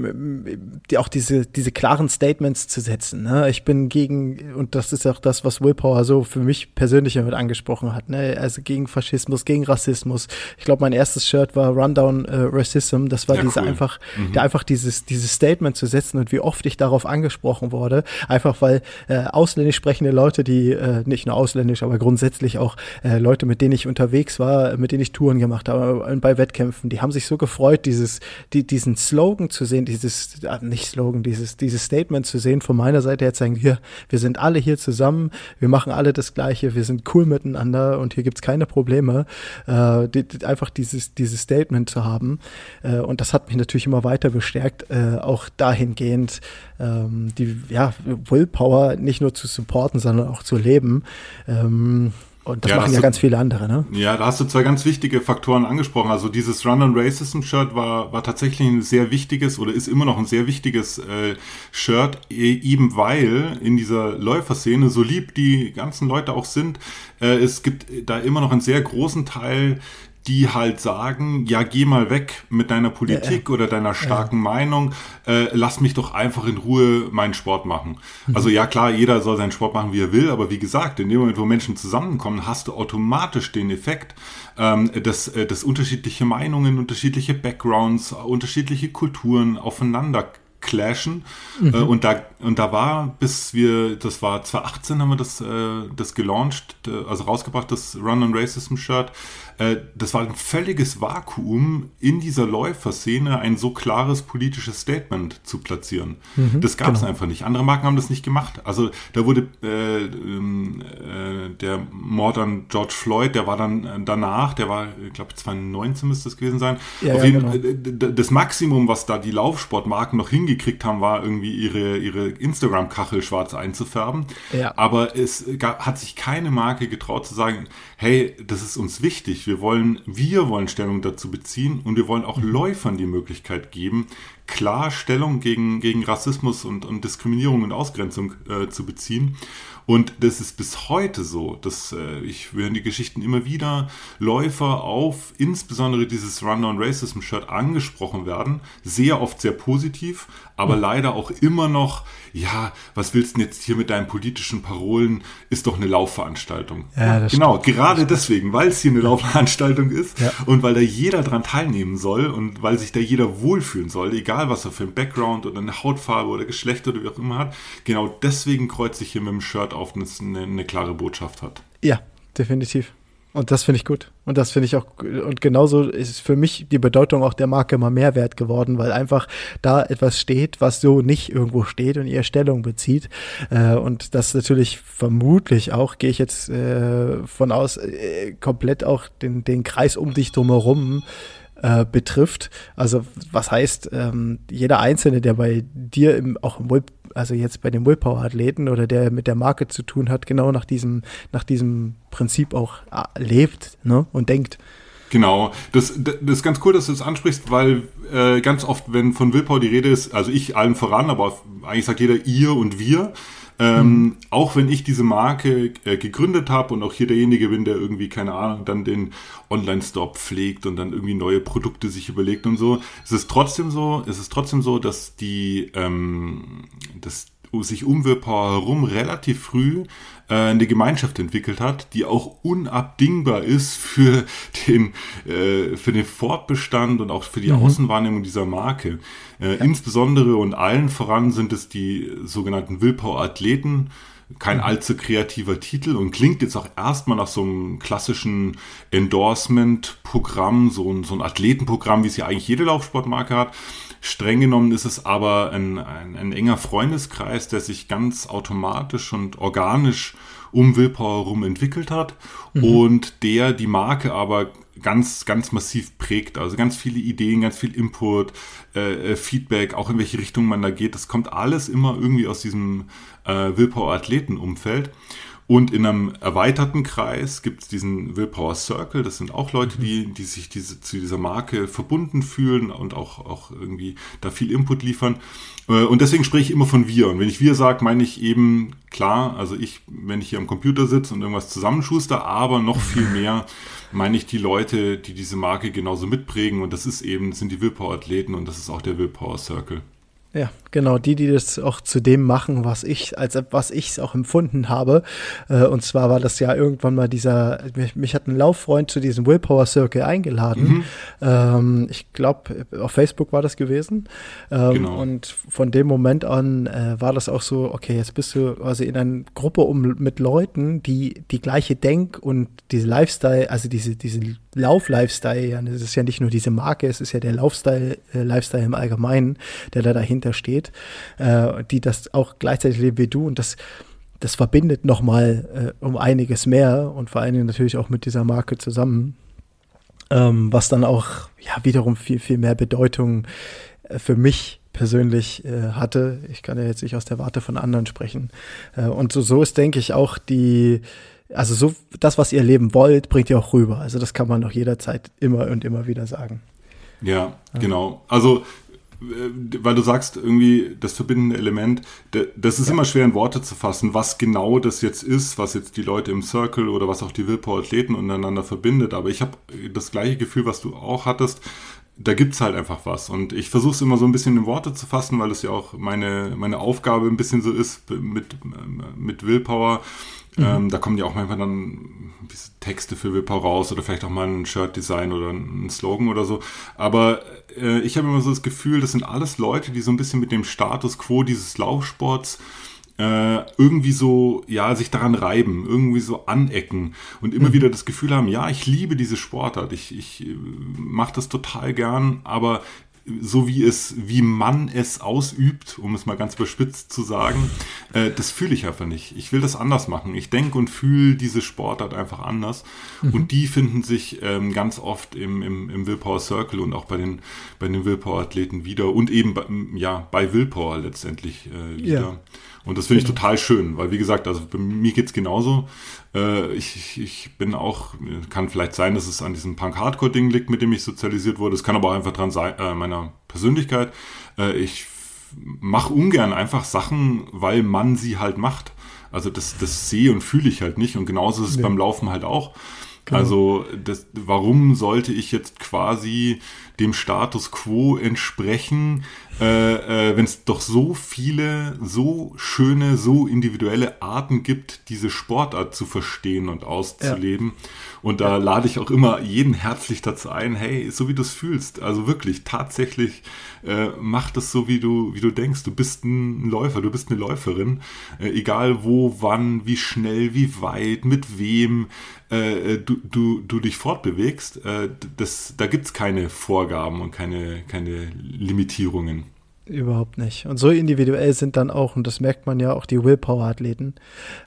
die, auch diese, diese klaren Statements zu setzen. Ne? Ich bin gegen, und das ist auch das, was Willpower so für mich persönlich damit angesprochen hat, ne? also gegen Faschismus, gegen Rassismus. Ich glaube, mein erstes Shirt war Rundown äh, Racism. Das war ja, diese cool. einfach, mhm. der einfach dieses, dieses Statement zu setzen und wie oft ich darauf angesprochen wurde. Einfach weil äh, ausländisch sprechende Leute, die äh, nicht nur ausländisch, aber grundsätzlich auch äh, Leute, mit denen ich unterwegs war, mit denen denen ich Touren gemacht habe, bei Wettkämpfen, die haben sich so gefreut, dieses, die, diesen Slogan zu sehen, dieses, ah, nicht Slogan, dieses, dieses Statement zu sehen von meiner Seite her, sagen, hier, wir sind alle hier zusammen, wir machen alle das Gleiche, wir sind cool miteinander und hier gibt es keine Probleme. Äh, die, die, einfach dieses, dieses Statement zu haben. Äh, und das hat mich natürlich immer weiter bestärkt, äh, auch dahingehend, ähm, die ja, Willpower nicht nur zu supporten, sondern auch zu leben. Ähm, und das ja, machen ja ganz viele andere, ne? Ja, da hast du zwei ganz wichtige Faktoren angesprochen. Also dieses Run on Racism Shirt war, war tatsächlich ein sehr wichtiges oder ist immer noch ein sehr wichtiges äh, Shirt, e, eben weil in dieser Läuferszene, so lieb die ganzen Leute auch sind, äh, es gibt da immer noch einen sehr großen Teil die halt sagen, ja, geh mal weg mit deiner Politik ja, oder deiner starken ja. Meinung, äh, lass mich doch einfach in Ruhe meinen Sport machen. Mhm. Also ja, klar, jeder soll seinen Sport machen, wie er will, aber wie gesagt, in dem Moment, wo Menschen zusammenkommen, hast du automatisch den Effekt, ähm, dass, äh, dass unterschiedliche Meinungen, unterschiedliche Backgrounds, unterschiedliche Kulturen aufeinander clashen. Mhm. Äh, und, da, und da war, bis wir, das war 2018 haben wir das, äh, das gelauncht, äh, also rausgebracht, das Run on Racism Shirt. Äh, das war ein völliges Vakuum in dieser Läuferszene, ein so klares politisches Statement zu platzieren. Mhm, das gab es genau. einfach nicht. Andere Marken haben das nicht gemacht. Also da wurde äh, ähm, äh, der Mord an George Floyd, der war dann äh, danach, der war, ich glaube 2019 müsste es gewesen sein. Ja, Auf ja, jeden, genau. Das Maximum, was da die Laufsportmarken noch hingekriegt haben, war irgendwie ihre, ihre Instagram-Kachel schwarz einzufärben. Ja. Aber es gab, hat sich keine Marke getraut zu sagen, hey, das ist uns wichtig wir wollen, wir wollen Stellung dazu beziehen und wir wollen auch mhm. Läufern die Möglichkeit geben, klar Stellung gegen, gegen Rassismus und, und Diskriminierung und Ausgrenzung äh, zu beziehen. Und das ist bis heute so, dass äh, ich höre die Geschichten immer wieder, Läufer auf insbesondere dieses Run-on Racism-Shirt angesprochen werden, sehr oft sehr positiv, aber mhm. leider auch immer noch, ja, was willst du denn jetzt hier mit deinen politischen Parolen? Ist doch eine Laufveranstaltung. Ja, genau, stimmt. gerade deswegen, weil es hier eine Laufveranstaltung ist ja. und weil da jeder dran teilnehmen soll und weil sich da jeder wohlfühlen soll, egal was er für ein Background oder eine Hautfarbe oder Geschlecht oder wie auch immer hat. Genau deswegen kreuze ich hier mit dem Shirt auf, eine, eine klare Botschaft hat. Ja, definitiv. Und das finde ich gut. Und das finde ich auch, und genauso ist für mich die Bedeutung auch der Marke immer mehr wert geworden, weil einfach da etwas steht, was so nicht irgendwo steht und ihr Stellung bezieht. Äh, und das natürlich vermutlich auch, gehe ich jetzt äh, von aus, äh, komplett auch den, den Kreis um dich drumherum betrifft. Also was heißt, ähm, jeder Einzelne, der bei dir im, auch im Web, also jetzt bei den Willpower-Athleten oder der mit der Marke zu tun hat, genau nach diesem, nach diesem Prinzip auch äh, lebt ne, und denkt. Genau, das, das ist ganz cool, dass du das ansprichst, weil äh, ganz oft, wenn von Willpower die Rede ist, also ich allen voran, aber eigentlich sagt jeder ihr und wir, ähm, mhm. Auch wenn ich diese Marke äh, gegründet habe und auch hier derjenige bin, der irgendwie, keine Ahnung, dann den Online-Store pflegt und dann irgendwie neue Produkte sich überlegt und so, es ist trotzdem so, es ist trotzdem so, dass die, ähm, dass sich um Willpower herum relativ früh äh, eine Gemeinschaft entwickelt hat, die auch unabdingbar ist für den, äh, für den Fortbestand und auch für die mhm. Außenwahrnehmung dieser Marke. Äh, ja. Insbesondere und allen voran sind es die sogenannten Willpower-Athleten, kein mhm. allzu kreativer Titel und klingt jetzt auch erstmal nach so einem klassischen Endorsement-Programm, so ein, so ein Athletenprogramm, wie es ja eigentlich jede Laufsportmarke hat. Streng genommen ist es aber ein, ein, ein enger Freundeskreis, der sich ganz automatisch und organisch um Willpower herum entwickelt hat mhm. und der die Marke aber ganz, ganz massiv prägt. Also ganz viele Ideen, ganz viel Input, äh, äh Feedback, auch in welche Richtung man da geht. Das kommt alles immer irgendwie aus diesem äh, Willpower-Athleten-Umfeld. Und in einem erweiterten Kreis gibt es diesen Willpower Circle. Das sind auch Leute, mhm. die, die sich diese, zu dieser Marke verbunden fühlen und auch, auch irgendwie da viel Input liefern. Äh, und deswegen spreche ich immer von wir. Und wenn ich wir sage, meine ich eben klar, also ich, wenn ich hier am Computer sitze und irgendwas zusammenschuster, aber noch viel (laughs) mehr meine ich die Leute, die diese Marke genauso mitprägen und das ist eben, sind die Willpower-Athleten und das ist auch der Willpower Circle. Ja, genau, die, die das auch zu dem machen, was ich, als was ich es auch empfunden habe. Äh, und zwar war das ja irgendwann mal dieser, mich, mich hat ein Lauffreund zu diesem Willpower Circle eingeladen. Mhm. Ähm, ich glaube, auf Facebook war das gewesen. Ähm, genau. Und von dem Moment an äh, war das auch so, okay, jetzt bist du quasi in einer Gruppe um mit Leuten, die die gleiche Denk- und diese Lifestyle, also diese, diese Lauf-Lifestyle, ja, das ist ja nicht nur diese Marke, es ist ja der Laufstyle, äh, Lifestyle im Allgemeinen, der da dahinter steht, äh, die das auch gleichzeitig leben wie du und das, das verbindet nochmal äh, um einiges mehr und vor allen Dingen natürlich auch mit dieser Marke zusammen, ähm, was dann auch ja wiederum viel, viel mehr Bedeutung äh, für mich persönlich äh, hatte. Ich kann ja jetzt nicht aus der Warte von anderen sprechen. Äh, und so, so ist, denke ich, auch die, also so das, was ihr leben wollt, bringt ihr auch rüber. Also das kann man doch jederzeit immer und immer wieder sagen. Ja, ja. genau. Also weil du sagst, irgendwie das verbindende Element, das ist ja. immer schwer in Worte zu fassen, was genau das jetzt ist, was jetzt die Leute im Circle oder was auch die Willpower-Athleten untereinander verbindet. Aber ich habe das gleiche Gefühl, was du auch hattest. Da gibt's halt einfach was. Und ich versuche es immer so ein bisschen in Worte zu fassen, weil es ja auch meine, meine Aufgabe ein bisschen so ist mit, mit Willpower Mhm. Ähm, da kommen ja auch manchmal dann Texte für Wipper raus oder vielleicht auch mal ein Shirt-Design oder ein Slogan oder so. Aber äh, ich habe immer so das Gefühl, das sind alles Leute, die so ein bisschen mit dem Status quo dieses Laufsports äh, irgendwie so, ja, sich daran reiben, irgendwie so anecken und immer mhm. wieder das Gefühl haben, ja, ich liebe diese Sportart, ich, ich äh, mache das total gern, aber so wie es, wie man es ausübt, um es mal ganz überspitzt zu sagen, äh, das fühle ich einfach nicht. Ich will das anders machen. Ich denke und fühle diese Sportart einfach anders. Mhm. Und die finden sich ähm, ganz oft im, im, im Willpower Circle und auch bei den, bei den Willpower-Athleten wieder und eben bei, ja, bei Willpower letztendlich äh, wieder. Ja. Und das finde ich genau. total schön, weil wie gesagt, also bei mir geht's genauso. Äh, ich, ich, ich bin auch, kann vielleicht sein, dass es an diesem Punk-Hardcore-Ding liegt, mit dem ich sozialisiert wurde. Es kann aber auch einfach dran sein, äh, meiner Persönlichkeit. Äh, ich mache ungern einfach Sachen, weil man sie halt macht. Also das, das sehe und fühle ich halt nicht. Und genauso ist es ja. beim Laufen halt auch. Genau. Also das, warum sollte ich jetzt quasi dem Status quo entsprechen, äh, äh, wenn es doch so viele, so schöne, so individuelle Arten gibt, diese Sportart zu verstehen und auszuleben. Ja. Und da ja. lade ich auch immer jeden herzlich dazu ein, hey, so wie du es fühlst, also wirklich, tatsächlich, äh, mach das so, wie du, wie du denkst. Du bist ein Läufer, du bist eine Läuferin, äh, egal wo, wann, wie schnell, wie weit, mit wem äh, äh du, du, du dich fortbewegst. Äh, das, da gibt's keine Vorgaben und keine, keine Limitierungen. Überhaupt nicht. Und so individuell sind dann auch, und das merkt man ja auch, die Willpower-Athleten.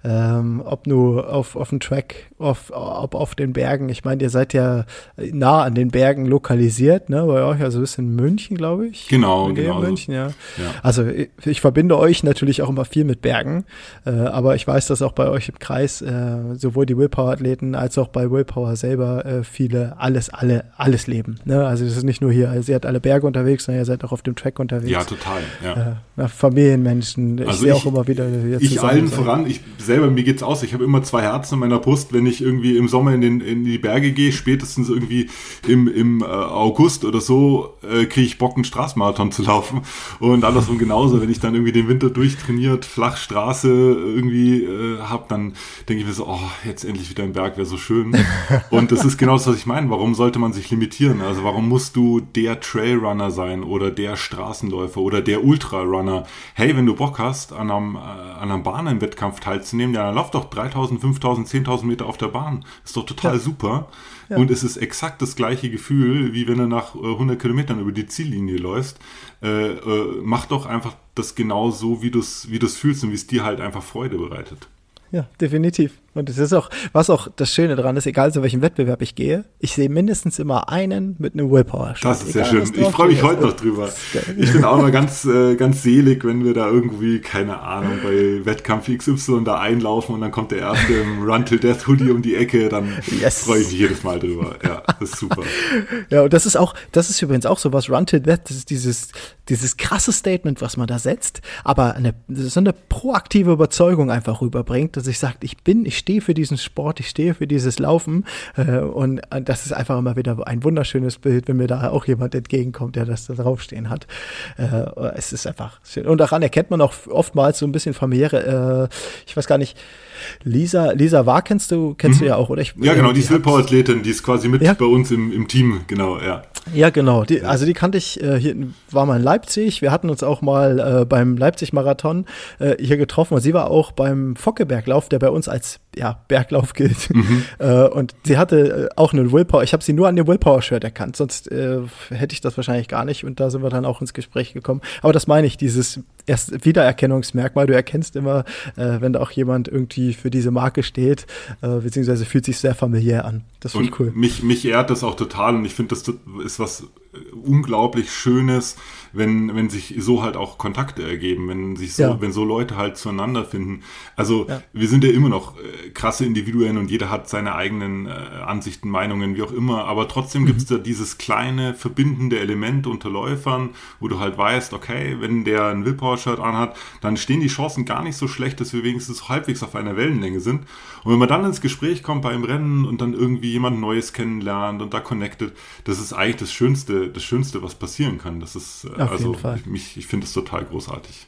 Ähm, ob nur auf, auf dem Track, auf, ob auf den Bergen. Ich meine, ihr seid ja nah an den Bergen lokalisiert, ne? Bei euch, also ist in München, glaube ich. Genau, genau. München, ja. ja. Also ich, ich, verbinde euch natürlich auch immer viel mit Bergen, äh, aber ich weiß, dass auch bei euch im Kreis äh, sowohl die Willpower-Athleten als auch bei Willpower selber äh, viele alles, alle, alles leben. Ne? Also es ist nicht nur hier, also ihr seid alle Berge unterwegs, sondern ihr seid auch auf dem Track unterwegs. Ja, total. Ja. Äh, Familienmenschen. Ich also sehe auch immer wieder. Ich allen sein. voran, ich selber, mir geht's aus. Ich habe immer zwei Herzen in meiner Brust, wenn ich irgendwie im Sommer in, den, in die Berge gehe, spätestens irgendwie im, im äh, August oder so, äh, kriege ich Bock, einen Straßenmarathon zu laufen. Und andersrum genauso, wenn ich dann irgendwie den Winter durchtrainiert, Flachstraße irgendwie äh, habe, dann denke ich mir so, oh, jetzt endlich wieder ein Berg, wäre so schön. (laughs) Und das ist genau das, was ich meine. Warum sollte man sich limitieren? Also warum musst du der Trailrunner sein oder der Straßenläufer oder der Ultrarunner, hey, wenn du Bock hast, an einem, äh, an einem Bahnenwettkampf teilzunehmen, ja, dann lauf doch 3000, 5000, 10.000 Meter auf der Bahn. Ist doch total ja. super. Ja. Und es ist exakt das gleiche Gefühl, wie wenn du nach 100 äh, Kilometern über die Ziellinie läufst. Äh, äh, mach doch einfach das genau so, wie du es wie fühlst und wie es dir halt einfach Freude bereitet. Ja, definitiv. Und es ist auch, was auch das Schöne daran ist, egal zu welchem Wettbewerb ich gehe, ich sehe mindestens immer einen mit einem Willpower. -Shot. Das ist sehr schön. Ich freue mich heute noch drüber. Ich bin auch mal ganz, äh, ganz selig, wenn wir da irgendwie, keine Ahnung, bei Wettkampf XY da einlaufen und dann kommt der erste im Run Till Death Hoodie um die Ecke, dann yes. freue ich mich jedes Mal drüber. Ja, das ist super. ja, und das ist auch, das ist übrigens auch so was, Run Till Death, das ist dieses, dieses krasse Statement, was man da setzt, aber eine, so eine proaktive Überzeugung einfach rüberbringt, dass ich sage, ich bin, ich stehe für diesen Sport, ich stehe für dieses Laufen. Äh, und das ist einfach immer wieder ein wunderschönes Bild, wenn mir da auch jemand entgegenkommt, der das da draufstehen hat. Äh, es ist einfach schön. Und daran erkennt man auch oftmals so ein bisschen familiäre, äh, ich weiß gar nicht, Lisa, Lisa Wahr kennst du, kennst mhm. du ja auch, oder? Ich, ja, genau, die, die ist Willpower-Athletin, die ist quasi mit ja. bei uns im, im Team, genau, ja. Ja, genau. Die, also die kannte ich, äh, hier war mal in Leipzig. Wir hatten uns auch mal äh, beim Leipzig-Marathon äh, hier getroffen und sie war auch beim Focke-Berglauf, der bei uns als ja, Berglauf gilt. Mhm. (laughs) Äh, und sie hatte äh, auch einen Willpower. Ich habe sie nur an dem Willpower-Shirt erkannt, sonst äh, hätte ich das wahrscheinlich gar nicht. Und da sind wir dann auch ins Gespräch gekommen. Aber das meine ich, dieses erst Wiedererkennungsmerkmal. Du erkennst immer, äh, wenn da auch jemand irgendwie für diese Marke steht, äh, beziehungsweise fühlt sich sehr familiär an. Das finde ich cool. Mich, mich ehrt das auch total und ich finde, das ist was unglaublich Schönes, wenn, wenn sich so halt auch Kontakte ergeben, wenn sich so, ja. wenn so Leute halt zueinander finden. Also ja. wir sind ja immer noch äh, krasse Individuen und jeder hat seine eigenen äh, Ansichten, Meinungen, wie auch immer, aber trotzdem mhm. gibt es da dieses kleine verbindende Element unter Läufern, wo du halt weißt, okay, wenn der ein Willpower-Shirt anhat, dann stehen die Chancen gar nicht so schlecht, dass wir wenigstens halbwegs auf einer Wellenlänge sind. Und wenn man dann ins Gespräch kommt beim Rennen und dann irgendwie jemand Neues kennenlernt und da connected, das ist eigentlich das Schönste, das Schönste, was passieren kann. Das ist, äh, Auf also, ich, ich finde es total großartig.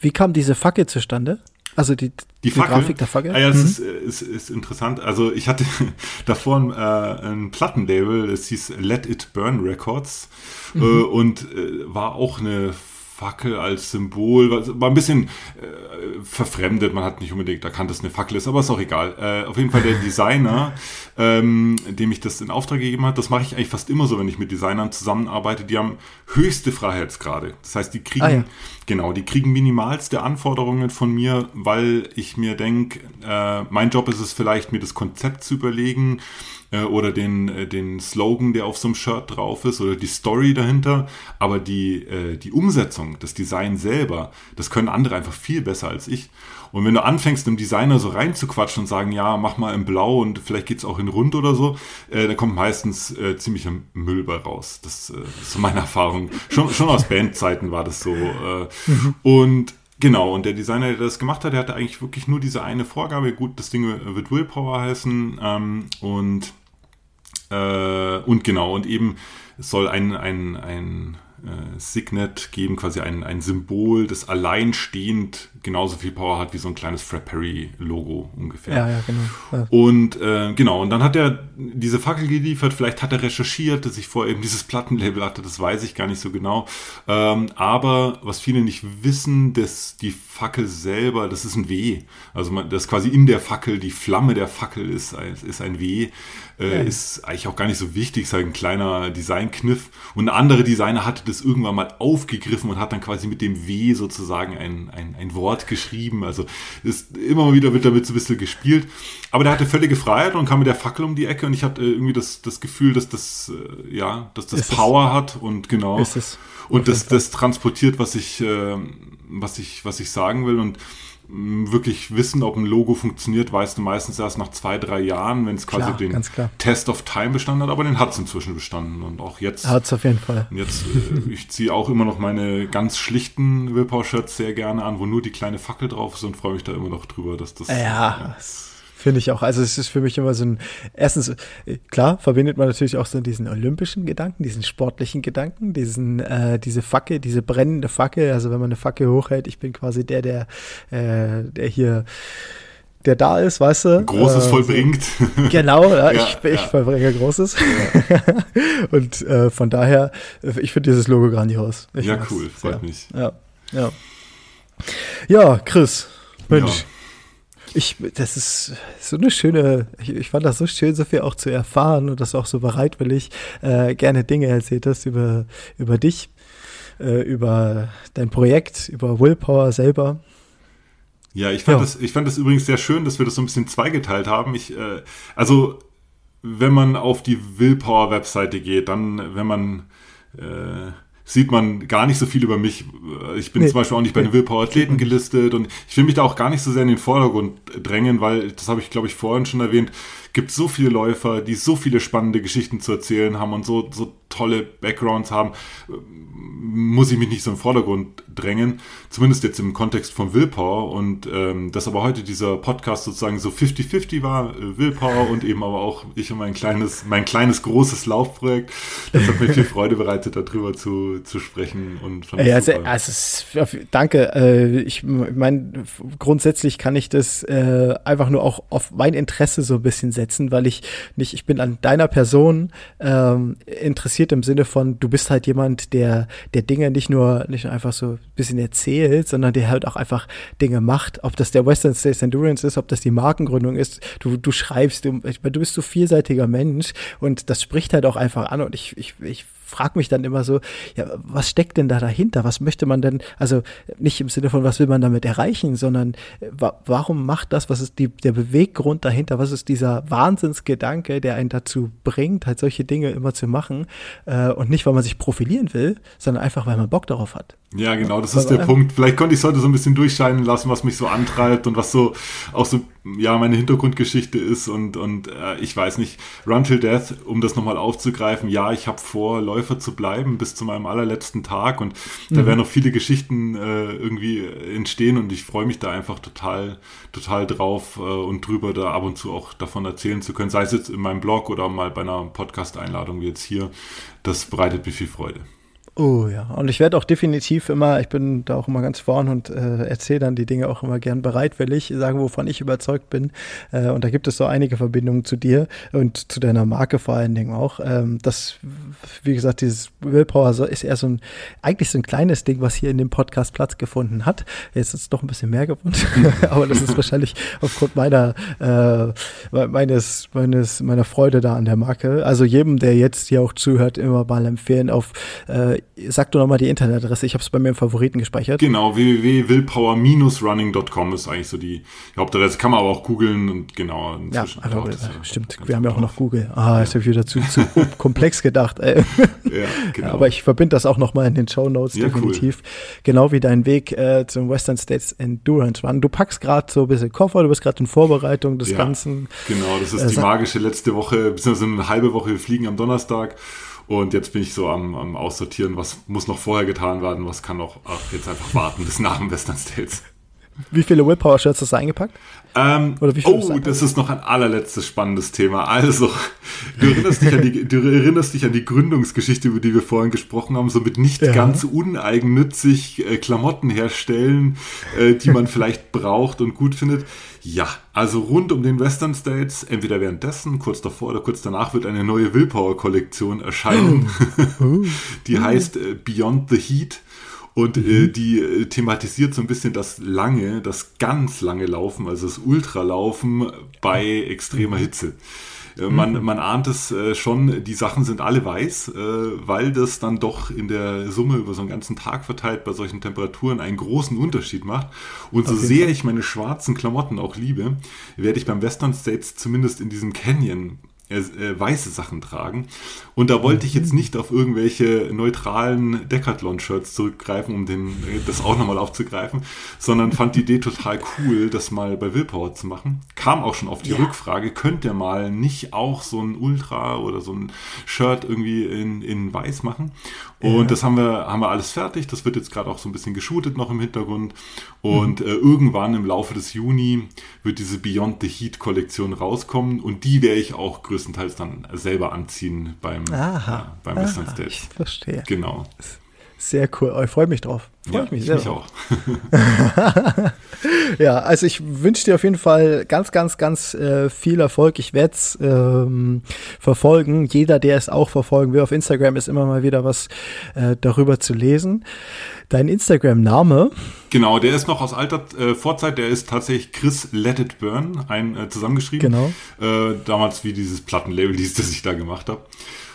Wie kam diese Fackel zustande? Also die, die, die Grafik der Fackel? Ah, ja, es mhm. ist, ist, ist, interessant. Also ich hatte (laughs) davor ein, äh, ein Plattenlabel, das hieß Let It Burn Records mhm. äh, und äh, war auch eine Fackel als Symbol, war ein bisschen äh, verfremdet, man hat nicht unbedingt erkannt, dass es eine Fackel ist, aber ist auch egal. Äh, auf jeden Fall der Designer, (laughs) ähm, dem ich das in Auftrag gegeben hat, das mache ich eigentlich fast immer so, wenn ich mit Designern zusammenarbeite, die haben höchste Freiheitsgrade. Das heißt, die kriegen, ah, ja. genau, die kriegen minimalste Anforderungen von mir, weil ich mir denke, äh, mein Job ist es vielleicht, mir das Konzept zu überlegen, äh, oder den, äh, den Slogan, der auf so einem Shirt drauf ist oder die Story dahinter. Aber die, äh, die Umsetzung, das Design selber, das können andere einfach viel besser als ich. Und wenn du anfängst, einem Designer so reinzuquatschen und sagen, ja, mach mal in Blau und vielleicht geht's auch in Rund oder so, äh, dann kommt meistens äh, ziemlicher Müll bei raus. Das, äh, ist so meine (laughs) Erfahrung. Schon, schon aus Bandzeiten war das so. Äh, mhm. Und Genau, und der Designer, der das gemacht hat, der hatte eigentlich wirklich nur diese eine Vorgabe. Gut, das Ding wird Willpower heißen. Ähm, und äh, und genau, und eben es soll ein, ein, ein äh, Signet geben, quasi ein, ein Symbol, das alleinstehend genauso viel Power hat wie so ein kleines Fred Perry-Logo ungefähr. Ja, ja, genau. Ja. Und äh, genau, und dann hat er diese Fackel geliefert, vielleicht hat er recherchiert, dass ich vorher eben dieses Plattenlabel hatte, das weiß ich gar nicht so genau. Ähm, aber was viele nicht wissen, dass die Fackel selber, das ist ein W. Also man, das quasi in der Fackel, die Flamme der Fackel ist, ist ein W äh, ja. ist eigentlich auch gar nicht so wichtig, ist halt ein kleiner Designkniff. Und ein anderer Designer hatte das irgendwann mal aufgegriffen und hat dann quasi mit dem W sozusagen ein, ein, ein Wort geschrieben. Also ist immer mal wieder wird damit so ein bisschen gespielt. Aber der hatte völlige Freiheit und kam mit der Fackel um die Ecke und ich hatte irgendwie das, das Gefühl, dass das, äh, ja, dass das ist Power es? hat und genau. Ist es. Und das, das transportiert, was ich, äh, was ich, was ich sagen will. Und wirklich wissen, ob ein Logo funktioniert, weißt du meistens erst nach zwei, drei Jahren, wenn es quasi klar, den Test of Time bestanden hat, aber den hat es inzwischen bestanden und auch jetzt. Hat es auf jeden Fall. Jetzt, äh, ich ziehe auch immer noch meine ganz schlichten Willpower-Shirts sehr gerne an, wo nur die kleine Fackel drauf ist und freue mich da immer noch drüber, dass das. Ja, ja. Finde ich auch. Also es ist für mich immer so ein, erstens, klar, verbindet man natürlich auch so diesen olympischen Gedanken, diesen sportlichen Gedanken, diesen, äh, diese Fackel, diese brennende Fackel. Also wenn man eine Fackel hochhält, ich bin quasi der, der, äh, der hier der da ist, weißt du. Großes äh, vollbringt. (laughs) Genau, ja, ja, ich, ich ja. vollbringe Großes. (laughs) Und äh, von daher, ich finde dieses Logo grandios. Ich ja, cool, freut mich. Ja, ja. Ja, Chris, Mensch, ich, das ist so eine schöne, ich, ich, fand das so schön, so viel auch zu erfahren und dass du auch so bereitwillig äh, gerne Dinge erzählt hast über, über dich, äh, über dein Projekt, über Willpower selber. Ja, ich fand, ja. Das, ich fand das übrigens sehr schön, dass wir das so ein bisschen zweigeteilt haben. Ich, äh, also, wenn man auf die Willpower-Webseite geht, dann, wenn man äh, sieht man gar nicht so viel über mich. Ich bin nee, zum Beispiel auch nicht bei den Willpower-Athleten gelistet und ich will mich da auch gar nicht so sehr in den Vordergrund drängen, weil, das habe ich glaube ich vorhin schon erwähnt, gibt so viele Läufer, die so viele spannende Geschichten zu erzählen haben und so, so tolle Backgrounds haben, muss ich mich nicht so im Vordergrund drängen, zumindest jetzt im Kontext von Willpower. Und ähm, dass aber heute dieser Podcast sozusagen so 50-50 war, äh, Willpower (laughs) und eben aber auch ich und mein kleines, mein kleines großes Laufprojekt, das hat mir viel (laughs) Freude bereitet, darüber zu, zu sprechen und fand ja, also, also danke, äh, ich meine, grundsätzlich kann ich das äh, einfach nur auch auf mein Interesse so ein bisschen setzen, weil ich nicht, ich bin an deiner Person ähm, interessiert im Sinne von, du bist halt jemand, der, der Dinge nicht nur, nicht nur einfach so ein bisschen erzählt, sondern der halt auch einfach Dinge macht. Ob das der Western States Endurance ist, ob das die Markengründung ist, du, du schreibst, du, du bist so vielseitiger Mensch und das spricht halt auch einfach an und ich, ich, ich frage mich dann immer so, ja, was steckt denn da dahinter? Was möchte man denn, also nicht im Sinne von, was will man damit erreichen, sondern äh, wa warum macht das, was ist die, der Beweggrund dahinter, was ist dieser Wahnsinnsgedanke, der einen dazu bringt, halt solche Dinge immer zu machen äh, und nicht, weil man sich profilieren will, sondern einfach, weil man Bock darauf hat. Ja, genau, das ist der Punkt. Vielleicht konnte ich es heute so ein bisschen durchscheinen lassen, was mich so antreibt und was so auch so, ja, meine Hintergrundgeschichte ist und, und äh, ich weiß nicht, Run Till Death, um das nochmal aufzugreifen, ja, ich habe vor, Läufer zu bleiben bis zu meinem allerletzten Tag und mhm. da werden noch viele Geschichten äh, irgendwie entstehen und ich freue mich da einfach total, total drauf äh, und drüber, da ab und zu auch davon erzählen zu können, sei es jetzt in meinem Blog oder mal bei einer Podcast-Einladung wie jetzt hier. Das bereitet mir viel Freude. Oh ja, und ich werde auch definitiv immer, ich bin da auch immer ganz vorn und äh, erzähle dann die Dinge auch immer gern bereitwillig, sagen, wovon ich überzeugt bin. Äh, und da gibt es so einige Verbindungen zu dir und zu deiner Marke vor allen Dingen auch. Ähm, das, wie gesagt, dieses Willpower ist eher so ein, eigentlich so ein kleines Ding, was hier in dem Podcast Platz gefunden hat. Jetzt ist es doch ein bisschen mehr geworden, (laughs) aber das ist wahrscheinlich aufgrund meiner, äh, meines, meines, meiner Freude da an der Marke. Also jedem, der jetzt hier auch zuhört, immer mal empfehlen auf äh, sag du nochmal die Internetadresse, ich habe es bei mir im Favoriten gespeichert. Genau, www.willpower-running.com ist eigentlich so die Hauptadresse. Kann man aber auch googeln und genau. Ja, also, äh, stimmt, wir haben ja auch noch Google. Ah, jetzt habe ich wieder zu, zu (laughs) komplex gedacht. Ey. Ja, genau. Aber ich verbinde das auch nochmal in den Show Notes ja, definitiv. Cool. Genau wie dein Weg äh, zum Western States Endurance Run. Du packst gerade so ein bisschen Koffer, du bist gerade in Vorbereitung des ja, Ganzen. Genau, das ist äh, die magische letzte Woche, beziehungsweise eine halbe Woche. Wir fliegen am Donnerstag. Und jetzt bin ich so am, am Aussortieren, was muss noch vorher getan werden, was kann noch jetzt einfach warten bis nach dem Western States. Wie viele Willpower-Shirts hast du eingepackt? Ähm, Oder wie oh, das ist noch ein allerletztes spannendes Thema. Also, du erinnerst, dich an die, du erinnerst dich an die Gründungsgeschichte, über die wir vorhin gesprochen haben, so mit nicht ja. ganz uneigennützig äh, Klamotten herstellen, äh, die man (laughs) vielleicht braucht und gut findet. Ja, also rund um den Western States, entweder währenddessen, kurz davor oder kurz danach, wird eine neue Willpower-Kollektion erscheinen. Oh. (laughs) die heißt äh, Beyond the Heat. Und äh, mhm. äh, die äh, thematisiert so ein bisschen das lange, das ganz lange Laufen, also das Ultralaufen bei extremer mhm. Hitze. Äh, man, mhm. man ahnt es äh, schon, die Sachen sind alle weiß, weil das dann doch in der Summe über so einen ganzen Tag verteilt bei solchen Temperaturen einen großen Unterschied macht. Und so sehr ich meine schwarzen Klamotten auch liebe, werde ich beim Western States zumindest in diesem Canyon äh, weiße Sachen tragen. Und da wollte ich jetzt mhm. nicht auf irgendwelche neutralen Decathlon-Shirts zurückgreifen, um den, äh, das auch nochmal aufzugreifen, sondern fand die Idee total cool, das mal bei Willpower zu machen. Kam auch schon auf die ja. Rückfrage, könnt ihr mal nicht auch so ein Ultra oder so ein Shirt irgendwie in, in weiß machen? Und ja. das haben wir, haben wir alles fertig. Das wird jetzt gerade auch so ein bisschen geshootet noch im Hintergrund. Und mhm. äh, irgendwann im Laufe des Juni wird diese Beyond the Heat Kollektion rauskommen. Und die werde ich auch größtenteils dann selber anziehen beim, Aha. Ja, beim Aha. Western Stage. Ich verstehe. Genau. Sehr cool. Oh, ich freue mich drauf. Freue ja, ich mich ich sehr. Mich auch. (laughs) (laughs) ja, also ich wünsche dir auf jeden Fall ganz, ganz, ganz äh, viel Erfolg. Ich werde es ähm, verfolgen. Jeder, der es auch verfolgen will, auf Instagram ist immer mal wieder was äh, darüber zu lesen. Dein Instagram-Name? Genau, der ist noch aus alter äh, Vorzeit. Der ist tatsächlich Chris Let It Burn, ein äh, zusammengeschrieben. Genau. Äh, damals wie dieses Plattenlabel hieß, (laughs) das ich da gemacht habe.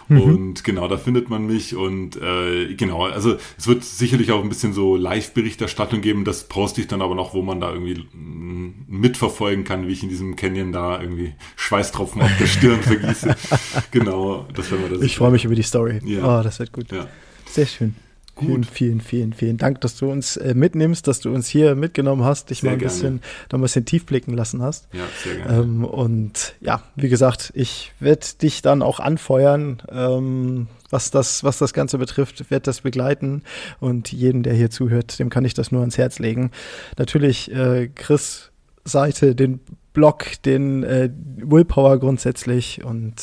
Mhm. Und genau, da findet man mich. Und äh, genau, also es wird sicherlich auch ein bisschen so Live-Berichterstattung geben. Das poste ich dann aber noch, wo man da irgendwie mm, mitverfolgen kann, wie ich in diesem Canyon da irgendwie Schweißtropfen auf der Stirn vergieße. (laughs) genau, das werden wir das. Ich freue mich über die Story. Ja. Oh, das wird gut. Ja. Sehr schön. Gut. Vielen, vielen, vielen, vielen Dank, dass du uns äh, mitnimmst, dass du uns hier mitgenommen hast, dich sehr mal ein gerne. bisschen, da ein bisschen tief blicken lassen hast. Ja, sehr gerne. Ähm, und ja, wie gesagt, ich werde dich dann auch anfeuern, ähm, was das, was das Ganze betrifft, werde das begleiten und jedem, der hier zuhört, dem kann ich das nur ans Herz legen. Natürlich, äh, Chris Seite, den Blog, den äh, Willpower grundsätzlich und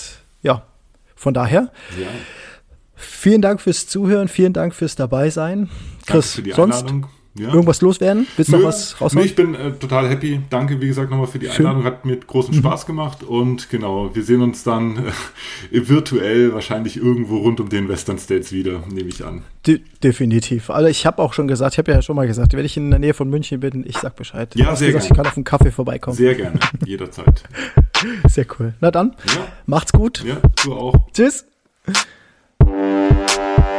ja, von daher. Ja. Vielen Dank fürs Zuhören, vielen Dank fürs Dabeisein. Chris, sonst ja. irgendwas loswerden? Willst du noch was raushauen? Nee, ich bin äh, total happy. Danke, wie gesagt, nochmal für die Schön. Einladung. Hat mir großen mhm. Spaß gemacht. Und genau, wir sehen uns dann äh, virtuell wahrscheinlich irgendwo rund um den Western States wieder, nehme ich an. De definitiv. Also ich habe auch schon gesagt, ich habe ja schon mal gesagt, wenn ich in der Nähe von München bin, ich sag Bescheid. Ja, sehr gesagt, gerne. Ich kann auf einen Kaffee vorbeikommen. Sehr gerne, (laughs) jederzeit. Sehr cool. Na dann, ja. macht's gut. Ja, du auch. Tschüss. Música